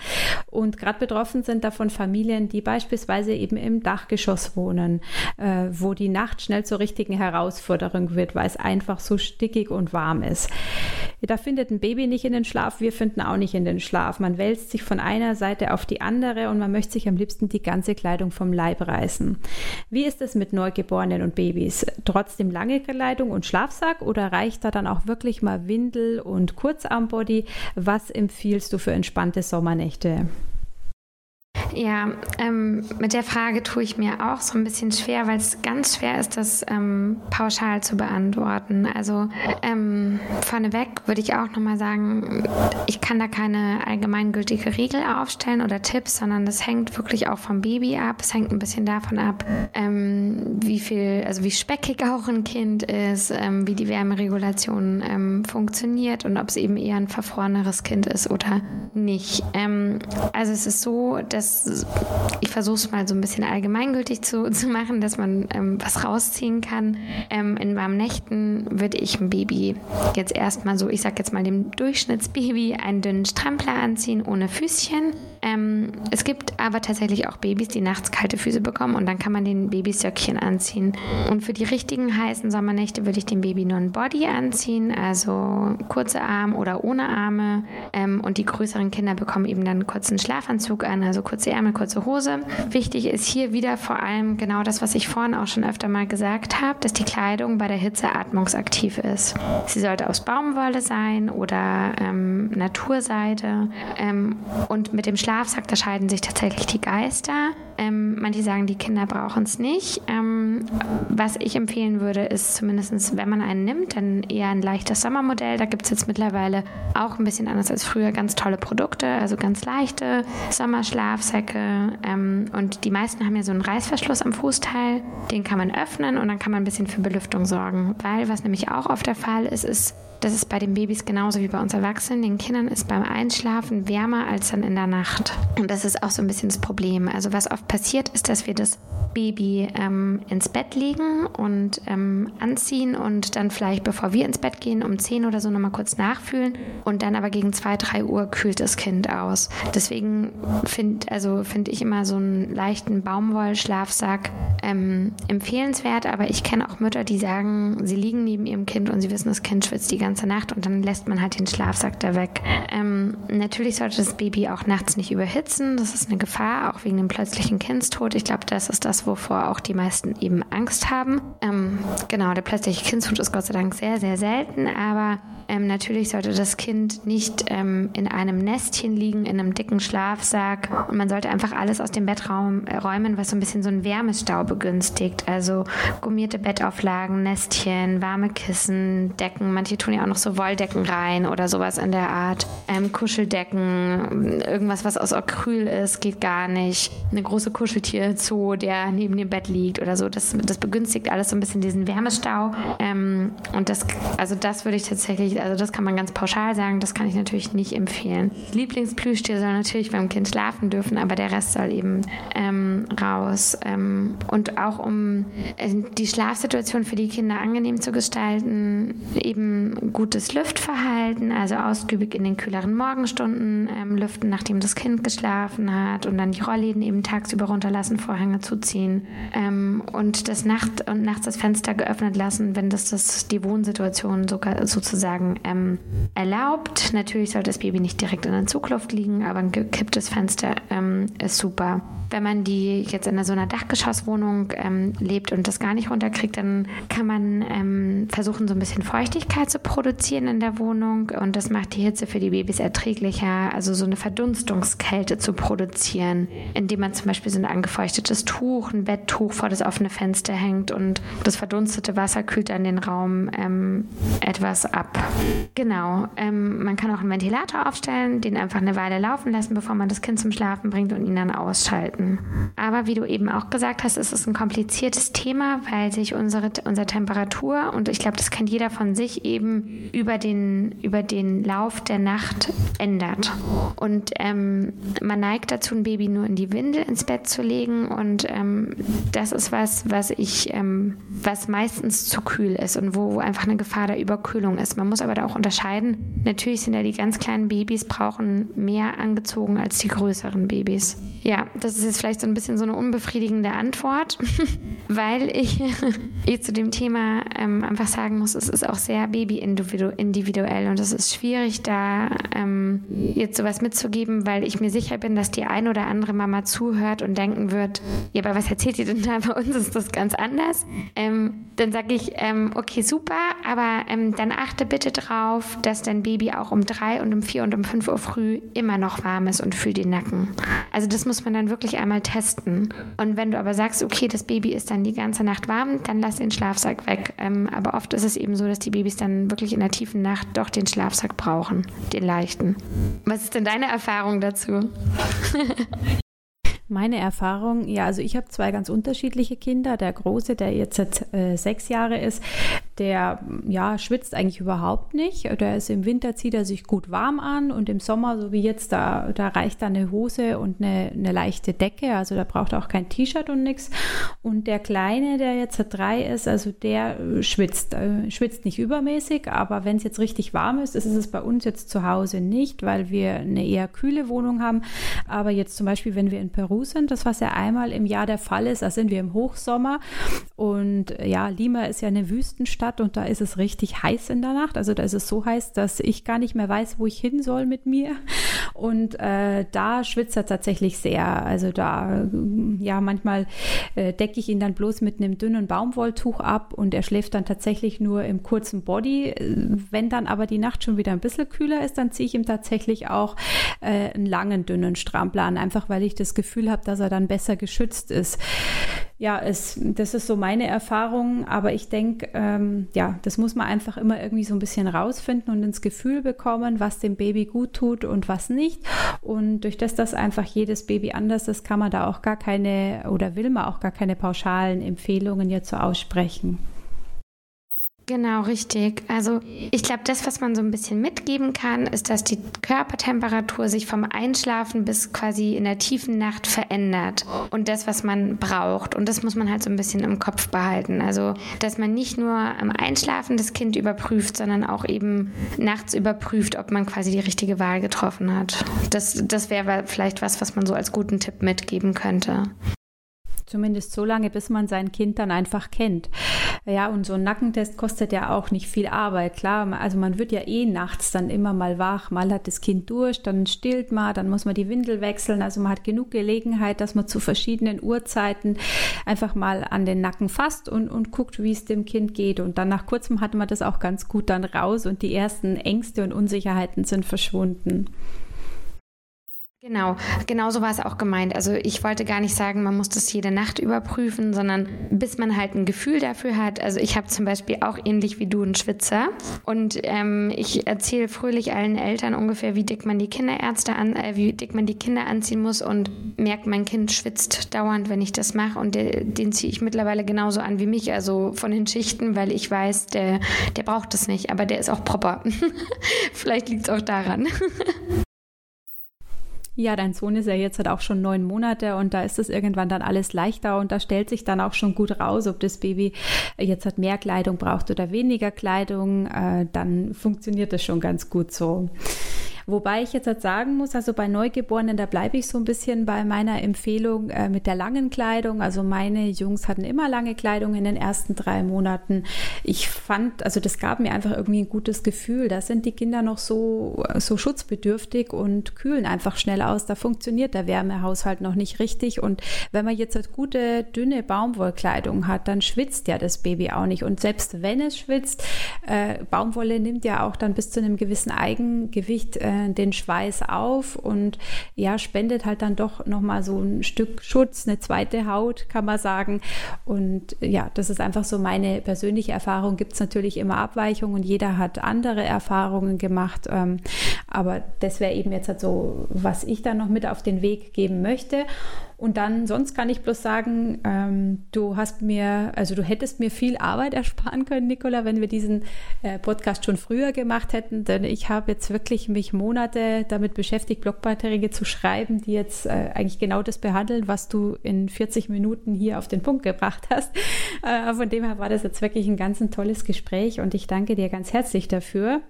A: Und gerade betroffen sind davon Familien, die beispielsweise eben im Dachgeschoss wohnen, äh, wo die Nacht schnell zur richtigen Herausforderung wird, weil es einfach so stickig und warm ist. Da findet ein Baby nicht in den Schlaf, wir finden auch nicht in den Schlaf. Man wälzt sich von einer Seite auf die andere und man möchte sich am liebsten die ganze Kleidung vom Leib reißen. Wie ist es mit Neugeborenen und Babys? Trotzdem lange Kleidung und Schlafsack oder reicht da dann auch wirklich mal Windel und Kurzarmbody? Was empfiehlst du für entspannte Sommernächte?
B: Ja, ähm, mit der Frage tue ich mir auch so ein bisschen schwer, weil es ganz schwer ist, das ähm, pauschal zu beantworten. Also ähm, vorneweg würde ich auch nochmal sagen, ich kann da keine allgemeingültige Regel aufstellen oder Tipps, sondern das hängt wirklich auch vom Baby ab. Es hängt ein bisschen davon ab, ähm, wie viel, also wie speckig auch ein Kind ist, ähm, wie die Wärmeregulation ähm, funktioniert und ob es eben eher ein verfroreneres Kind ist oder nicht. also es ist so, dass ich versuche es mal so ein bisschen allgemeingültig zu, (laughs) zu machen, dass man ähm, was rausziehen kann. Ähm, in warmen Nächten würde ich ein Baby jetzt erstmal so, ich sag jetzt mal dem Durchschnittsbaby, einen dünnen Strampler anziehen ohne Füßchen. Ähm, es gibt aber tatsächlich auch Babys, die nachts kalte Füße bekommen und dann kann man den Babysöckchen anziehen. Und für die richtigen heißen Sommernächte würde ich dem Baby nur ein Body anziehen, also kurze Arme oder ohne Arme. Ähm, und die größeren Kinder bekommen eben dann kurzen Schlafanzug an, also kurze Ärmel, kurze Hose. Wichtig ist hier wieder vor allem genau das, was ich vorhin auch schon öfter mal gesagt habe, dass die Kleidung bei der Hitze atmungsaktiv ist. Sie sollte aus Baumwolle sein oder ähm, Naturseide. Ähm, und mit dem Schlaf Schlafsack, da scheiden sich tatsächlich die Geister. Ähm, manche sagen, die Kinder brauchen es nicht. Ähm, was ich empfehlen würde, ist zumindest, wenn man einen nimmt, dann eher ein leichtes Sommermodell. Da gibt es jetzt mittlerweile auch ein bisschen anders als früher ganz tolle Produkte, also ganz leichte Sommerschlafsäcke. Ähm, und die meisten haben ja so einen Reißverschluss am Fußteil. Den kann man öffnen und dann kann man ein bisschen für Belüftung sorgen. Weil was nämlich auch oft der Fall ist, ist, das ist bei den Babys genauso wie bei uns Erwachsenen. Den Kindern ist beim Einschlafen wärmer als dann in der Nacht. Und das ist auch so ein bisschen das Problem. Also was oft passiert ist, dass wir das Baby ähm, ins Bett legen und ähm, anziehen und dann vielleicht, bevor wir ins Bett gehen, um 10 oder so nochmal kurz nachfühlen und dann aber gegen 2, 3 Uhr kühlt das Kind aus. Deswegen finde also find ich immer so einen leichten Baumwollschlafsack ähm, empfehlenswert, aber ich kenne auch Mütter, die sagen, sie liegen neben ihrem Kind und sie wissen, das Kind schwitzt die ganze Nacht und dann lässt man halt den Schlafsack da weg. Ähm, natürlich sollte das Baby auch nachts nicht überhitzen, das ist eine Gefahr, auch wegen dem plötzlichen Kindstod. Ich glaube, das ist das, wovor auch die meisten eben Angst haben. Ähm, genau, der plötzliche Kindstod ist Gott sei Dank sehr, sehr selten, aber ähm, natürlich sollte das Kind nicht ähm, in einem Nestchen liegen, in einem dicken Schlafsack und man sollte einfach alles aus dem Bettraum äh, räumen, was so ein bisschen so einen Wärmestau begünstigt. Also gummierte Bettauflagen, Nestchen, warme Kissen, Decken. Manche tun ja auch noch so Wolldecken rein oder sowas in der Art. Ähm, Kuscheldecken, irgendwas, was aus Acryl ist, geht gar nicht. Eine große Kuscheltierzoo, der neben dem Bett liegt oder so. Das, das begünstigt alles so ein bisschen diesen Wärmestau. Ähm, und das, also das würde ich tatsächlich, also das kann man ganz pauschal sagen, das kann ich natürlich nicht empfehlen. Lieblingsplüschtier soll natürlich beim Kind schlafen dürfen, aber der Rest soll eben ähm, raus. Ähm, und auch um äh, die Schlafsituation für die Kinder angenehm zu gestalten, eben gutes Lüftverhalten, also ausgiebig in den kühleren Morgenstunden ähm, lüften, nachdem das Kind geschlafen hat und dann die Rollläden eben tagsüber runterlassen, Vorhänge zuziehen ähm, und das Nacht und nachts das Fenster geöffnet lassen, wenn das, das die Wohnsituation sogar sozusagen ähm, erlaubt. Natürlich sollte das Baby nicht direkt in der Zugluft liegen, aber ein gekipptes Fenster ähm, ist super. Wenn man die jetzt in so einer Dachgeschosswohnung ähm, lebt und das gar nicht runterkriegt, dann kann man ähm, versuchen, so ein bisschen Feuchtigkeit zu produzieren in der Wohnung und das macht die Hitze für die Babys erträglicher, also so eine Verdunstungskälte zu produzieren, indem man zum Beispiel so ein angefeuchtetes Tuch, ein Betttuch vor das offene Fenster hängt und das verdunstete Wasser kühlt dann den Raum ähm, etwas ab. Genau, ähm, man kann auch einen Ventilator aufstellen, den einfach eine Weile laufen lassen, bevor man das Kind zum Schlafen bringt und ihn dann ausschalten halten. Aber wie du eben auch gesagt hast, ist es ein kompliziertes Thema, weil sich unsere, unsere Temperatur, und ich glaube, das kennt jeder von sich, eben über den, über den Lauf der Nacht ändert. Und ähm, man neigt dazu, ein Baby nur in die Windel ins Bett zu legen. Und ähm, das ist was, was ich, ähm, was meistens zu kühl ist und wo, wo einfach eine Gefahr der Überkühlung ist. Man muss aber da auch unterscheiden. Natürlich sind ja die ganz kleinen Babys brauchen mehr angezogen als die größeren Babys. Ja, das ist jetzt vielleicht so ein bisschen so eine unbefriedigende Antwort, (laughs) weil ich, ich (laughs) zu dem Thema ähm, einfach sagen muss, es ist auch sehr baby-individuell und es ist schwierig, da ähm, jetzt sowas mitzugeben, weil ich mir sicher bin, dass die ein oder andere Mama zuhört und denken wird, ja, aber was erzählt ihr denn da? (laughs) Bei uns ist das ganz anders. Ähm, dann sage ich, ähm, okay, super, aber ähm, dann achte bitte drauf, dass dein Baby auch um drei und um vier und um fünf Uhr früh immer noch warm ist und fühlt den Nacken. Also das muss man dann wirklich einmal testen. Und wenn du aber sagst, okay, das Baby ist dann die ganze Nacht warm, dann lass den Schlafsack weg. Ähm, aber oft ist es eben so, dass die Babys dann wirklich in der tiefen Nacht doch den Schlafsack brauchen, den leichten. Was ist denn deine Erfahrung dazu? (laughs)
A: Meine Erfahrung, ja, also ich habe zwei ganz unterschiedliche Kinder. Der Große, der jetzt äh, sechs Jahre ist, der ja schwitzt eigentlich überhaupt nicht. Der ist im Winter zieht er sich gut warm an und im Sommer, so wie jetzt, da, da reicht da eine Hose und eine, eine leichte Decke. Also da braucht er auch kein T-Shirt und nichts. Und der Kleine, der jetzt drei ist, also der schwitzt, äh, schwitzt nicht übermäßig, aber wenn es jetzt richtig warm ist, ist es bei uns jetzt zu Hause nicht, weil wir eine eher kühle Wohnung haben. Aber jetzt zum Beispiel, wenn wir in Peru sind, das was ja einmal im Jahr der Fall ist, da sind wir im Hochsommer und ja, Lima ist ja eine Wüstenstadt Stadt und da ist es richtig heiß in der Nacht. Also da ist es so heiß, dass ich gar nicht mehr weiß, wo ich hin soll mit mir. Und äh, da schwitzt er tatsächlich sehr. Also da, ja, manchmal äh, decke ich ihn dann bloß mit einem dünnen Baumwolltuch ab und er schläft dann tatsächlich nur im kurzen Body. Wenn dann aber die Nacht schon wieder ein bisschen kühler ist, dann ziehe ich ihm tatsächlich auch äh, einen langen, dünnen Strampler an, einfach weil ich das Gefühl habe, dass er dann besser geschützt ist ja, es, das ist so meine Erfahrung, aber ich denke, ähm, ja, das muss man einfach immer irgendwie so ein bisschen rausfinden und ins Gefühl bekommen, was dem Baby gut tut und was nicht. Und durch das, dass einfach jedes Baby anders ist, kann man da auch gar keine oder will man auch gar keine pauschalen Empfehlungen jetzt so aussprechen.
B: Genau, richtig. Also ich glaube, das, was man so ein bisschen mitgeben kann, ist, dass die Körpertemperatur sich vom Einschlafen bis quasi in der tiefen Nacht verändert. Und das, was man braucht. Und das muss man halt so ein bisschen im Kopf behalten. Also, dass man nicht nur am Einschlafen das Kind überprüft, sondern auch eben nachts überprüft, ob man quasi die richtige Wahl getroffen hat. Das, das wäre vielleicht was, was man so als guten Tipp mitgeben könnte.
A: Zumindest so lange, bis man sein Kind dann einfach kennt. Ja, und so ein Nackentest kostet ja auch nicht viel Arbeit. Klar, also man wird ja eh nachts dann immer mal wach. Mal hat das Kind durch, dann stillt man, dann muss man die Windel wechseln. Also man hat genug Gelegenheit, dass man zu verschiedenen Uhrzeiten einfach mal an den Nacken fasst und, und guckt, wie es dem Kind geht. Und dann nach kurzem hat man das auch ganz gut dann raus und die ersten Ängste und Unsicherheiten sind verschwunden.
B: Genau, genau so war es auch gemeint. Also ich wollte gar nicht sagen, man muss das jede Nacht überprüfen, sondern bis man halt ein Gefühl dafür hat. Also ich habe zum Beispiel auch ähnlich wie du einen Schwitzer und ähm, ich erzähle fröhlich allen Eltern ungefähr, wie dick man die Kinderärzte an, äh, wie dick man die Kinder anziehen muss und merkt, mein Kind schwitzt dauernd, wenn ich das mache und der, den ziehe ich mittlerweile genauso an wie mich, also von den Schichten, weil ich weiß, der, der braucht das nicht, aber der ist auch proper. (laughs) Vielleicht liegt es auch daran. (laughs)
A: Ja, dein Sohn ist ja jetzt halt auch schon neun Monate und da ist es irgendwann dann alles leichter und da stellt sich dann auch schon gut raus, ob das Baby jetzt halt mehr Kleidung braucht oder weniger Kleidung. Äh, dann funktioniert das schon ganz gut so. Wobei ich jetzt halt sagen muss, also bei Neugeborenen, da bleibe ich so ein bisschen bei meiner Empfehlung äh, mit der langen Kleidung. Also meine Jungs hatten immer lange Kleidung in den ersten drei Monaten. Ich fand, also das gab mir einfach irgendwie ein gutes Gefühl. Da sind die Kinder noch so, so schutzbedürftig und kühlen einfach schnell aus. Da funktioniert der Wärmehaushalt noch nicht richtig. Und wenn man jetzt halt gute, dünne Baumwollkleidung hat, dann schwitzt ja das Baby auch nicht. Und selbst wenn es schwitzt, äh, Baumwolle nimmt ja auch dann bis zu einem gewissen Eigengewicht äh, äh, den Schweiß auf und ja, spendet halt dann doch nochmal so ein Stück Schutz, eine zweite Haut, kann man sagen. Und ja, das ist einfach so meine persönliche Erfahrung. Gibt es natürlich immer Abweichungen und jeder hat andere Erfahrungen gemacht. Ähm, aber das wäre eben jetzt halt so, was ich dann noch mit auf den Weg geben möchte. Und dann, sonst kann ich bloß sagen, ähm, du hast mir, also du hättest mir viel Arbeit ersparen können, Nicola, wenn wir diesen äh, Podcast schon früher gemacht hätten. Denn ich habe jetzt wirklich mich Monate damit beschäftigt, Blogbeiträge zu schreiben, die jetzt äh, eigentlich genau das behandeln, was du in 40 Minuten hier auf den Punkt gebracht hast. Äh, von dem her war das jetzt wirklich ein ganz ein tolles Gespräch und ich danke dir ganz herzlich dafür.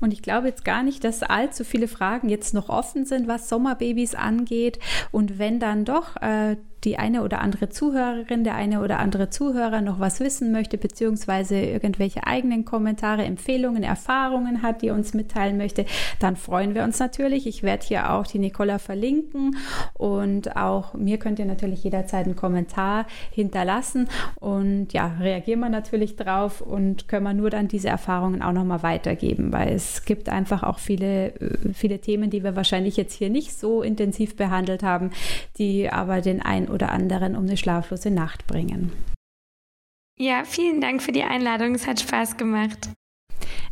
A: Und ich glaube jetzt gar nicht, dass allzu viele Fragen jetzt noch offen sind, was Sommerbabys angeht. Und wenn dann doch äh, die eine oder andere Zuhörerin, der eine oder andere Zuhörer noch was wissen möchte, beziehungsweise irgendwelche eigenen Kommentare, Empfehlungen, Erfahrungen hat, die uns mitteilen möchte, dann freuen wir uns natürlich. Ich werde hier auch die Nicola verlinken und auch mir könnt ihr natürlich jederzeit einen Kommentar hinterlassen und ja, reagieren wir natürlich drauf und können wir nur dann diese Erfahrungen auch nochmal weitergeben, weil es gibt einfach auch viele, viele Themen, die wir wahrscheinlich jetzt hier nicht so intensiv behandelt haben, die aber den einen oder anderen um eine schlaflose Nacht bringen.
B: Ja, vielen Dank für die Einladung. Es hat Spaß gemacht.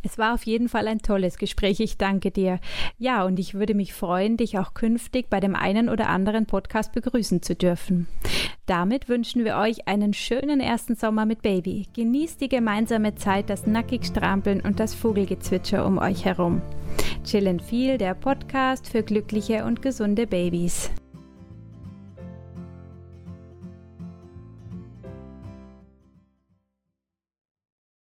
A: Es war auf jeden Fall ein tolles Gespräch. Ich danke dir. Ja, und ich würde mich freuen, dich auch künftig bei dem einen oder anderen Podcast begrüßen zu dürfen. Damit wünschen wir euch einen schönen ersten Sommer mit Baby. Genießt die gemeinsame Zeit, das nackig Strampeln und das Vogelgezwitscher um euch herum. Chillen viel, der Podcast für glückliche und gesunde Babys.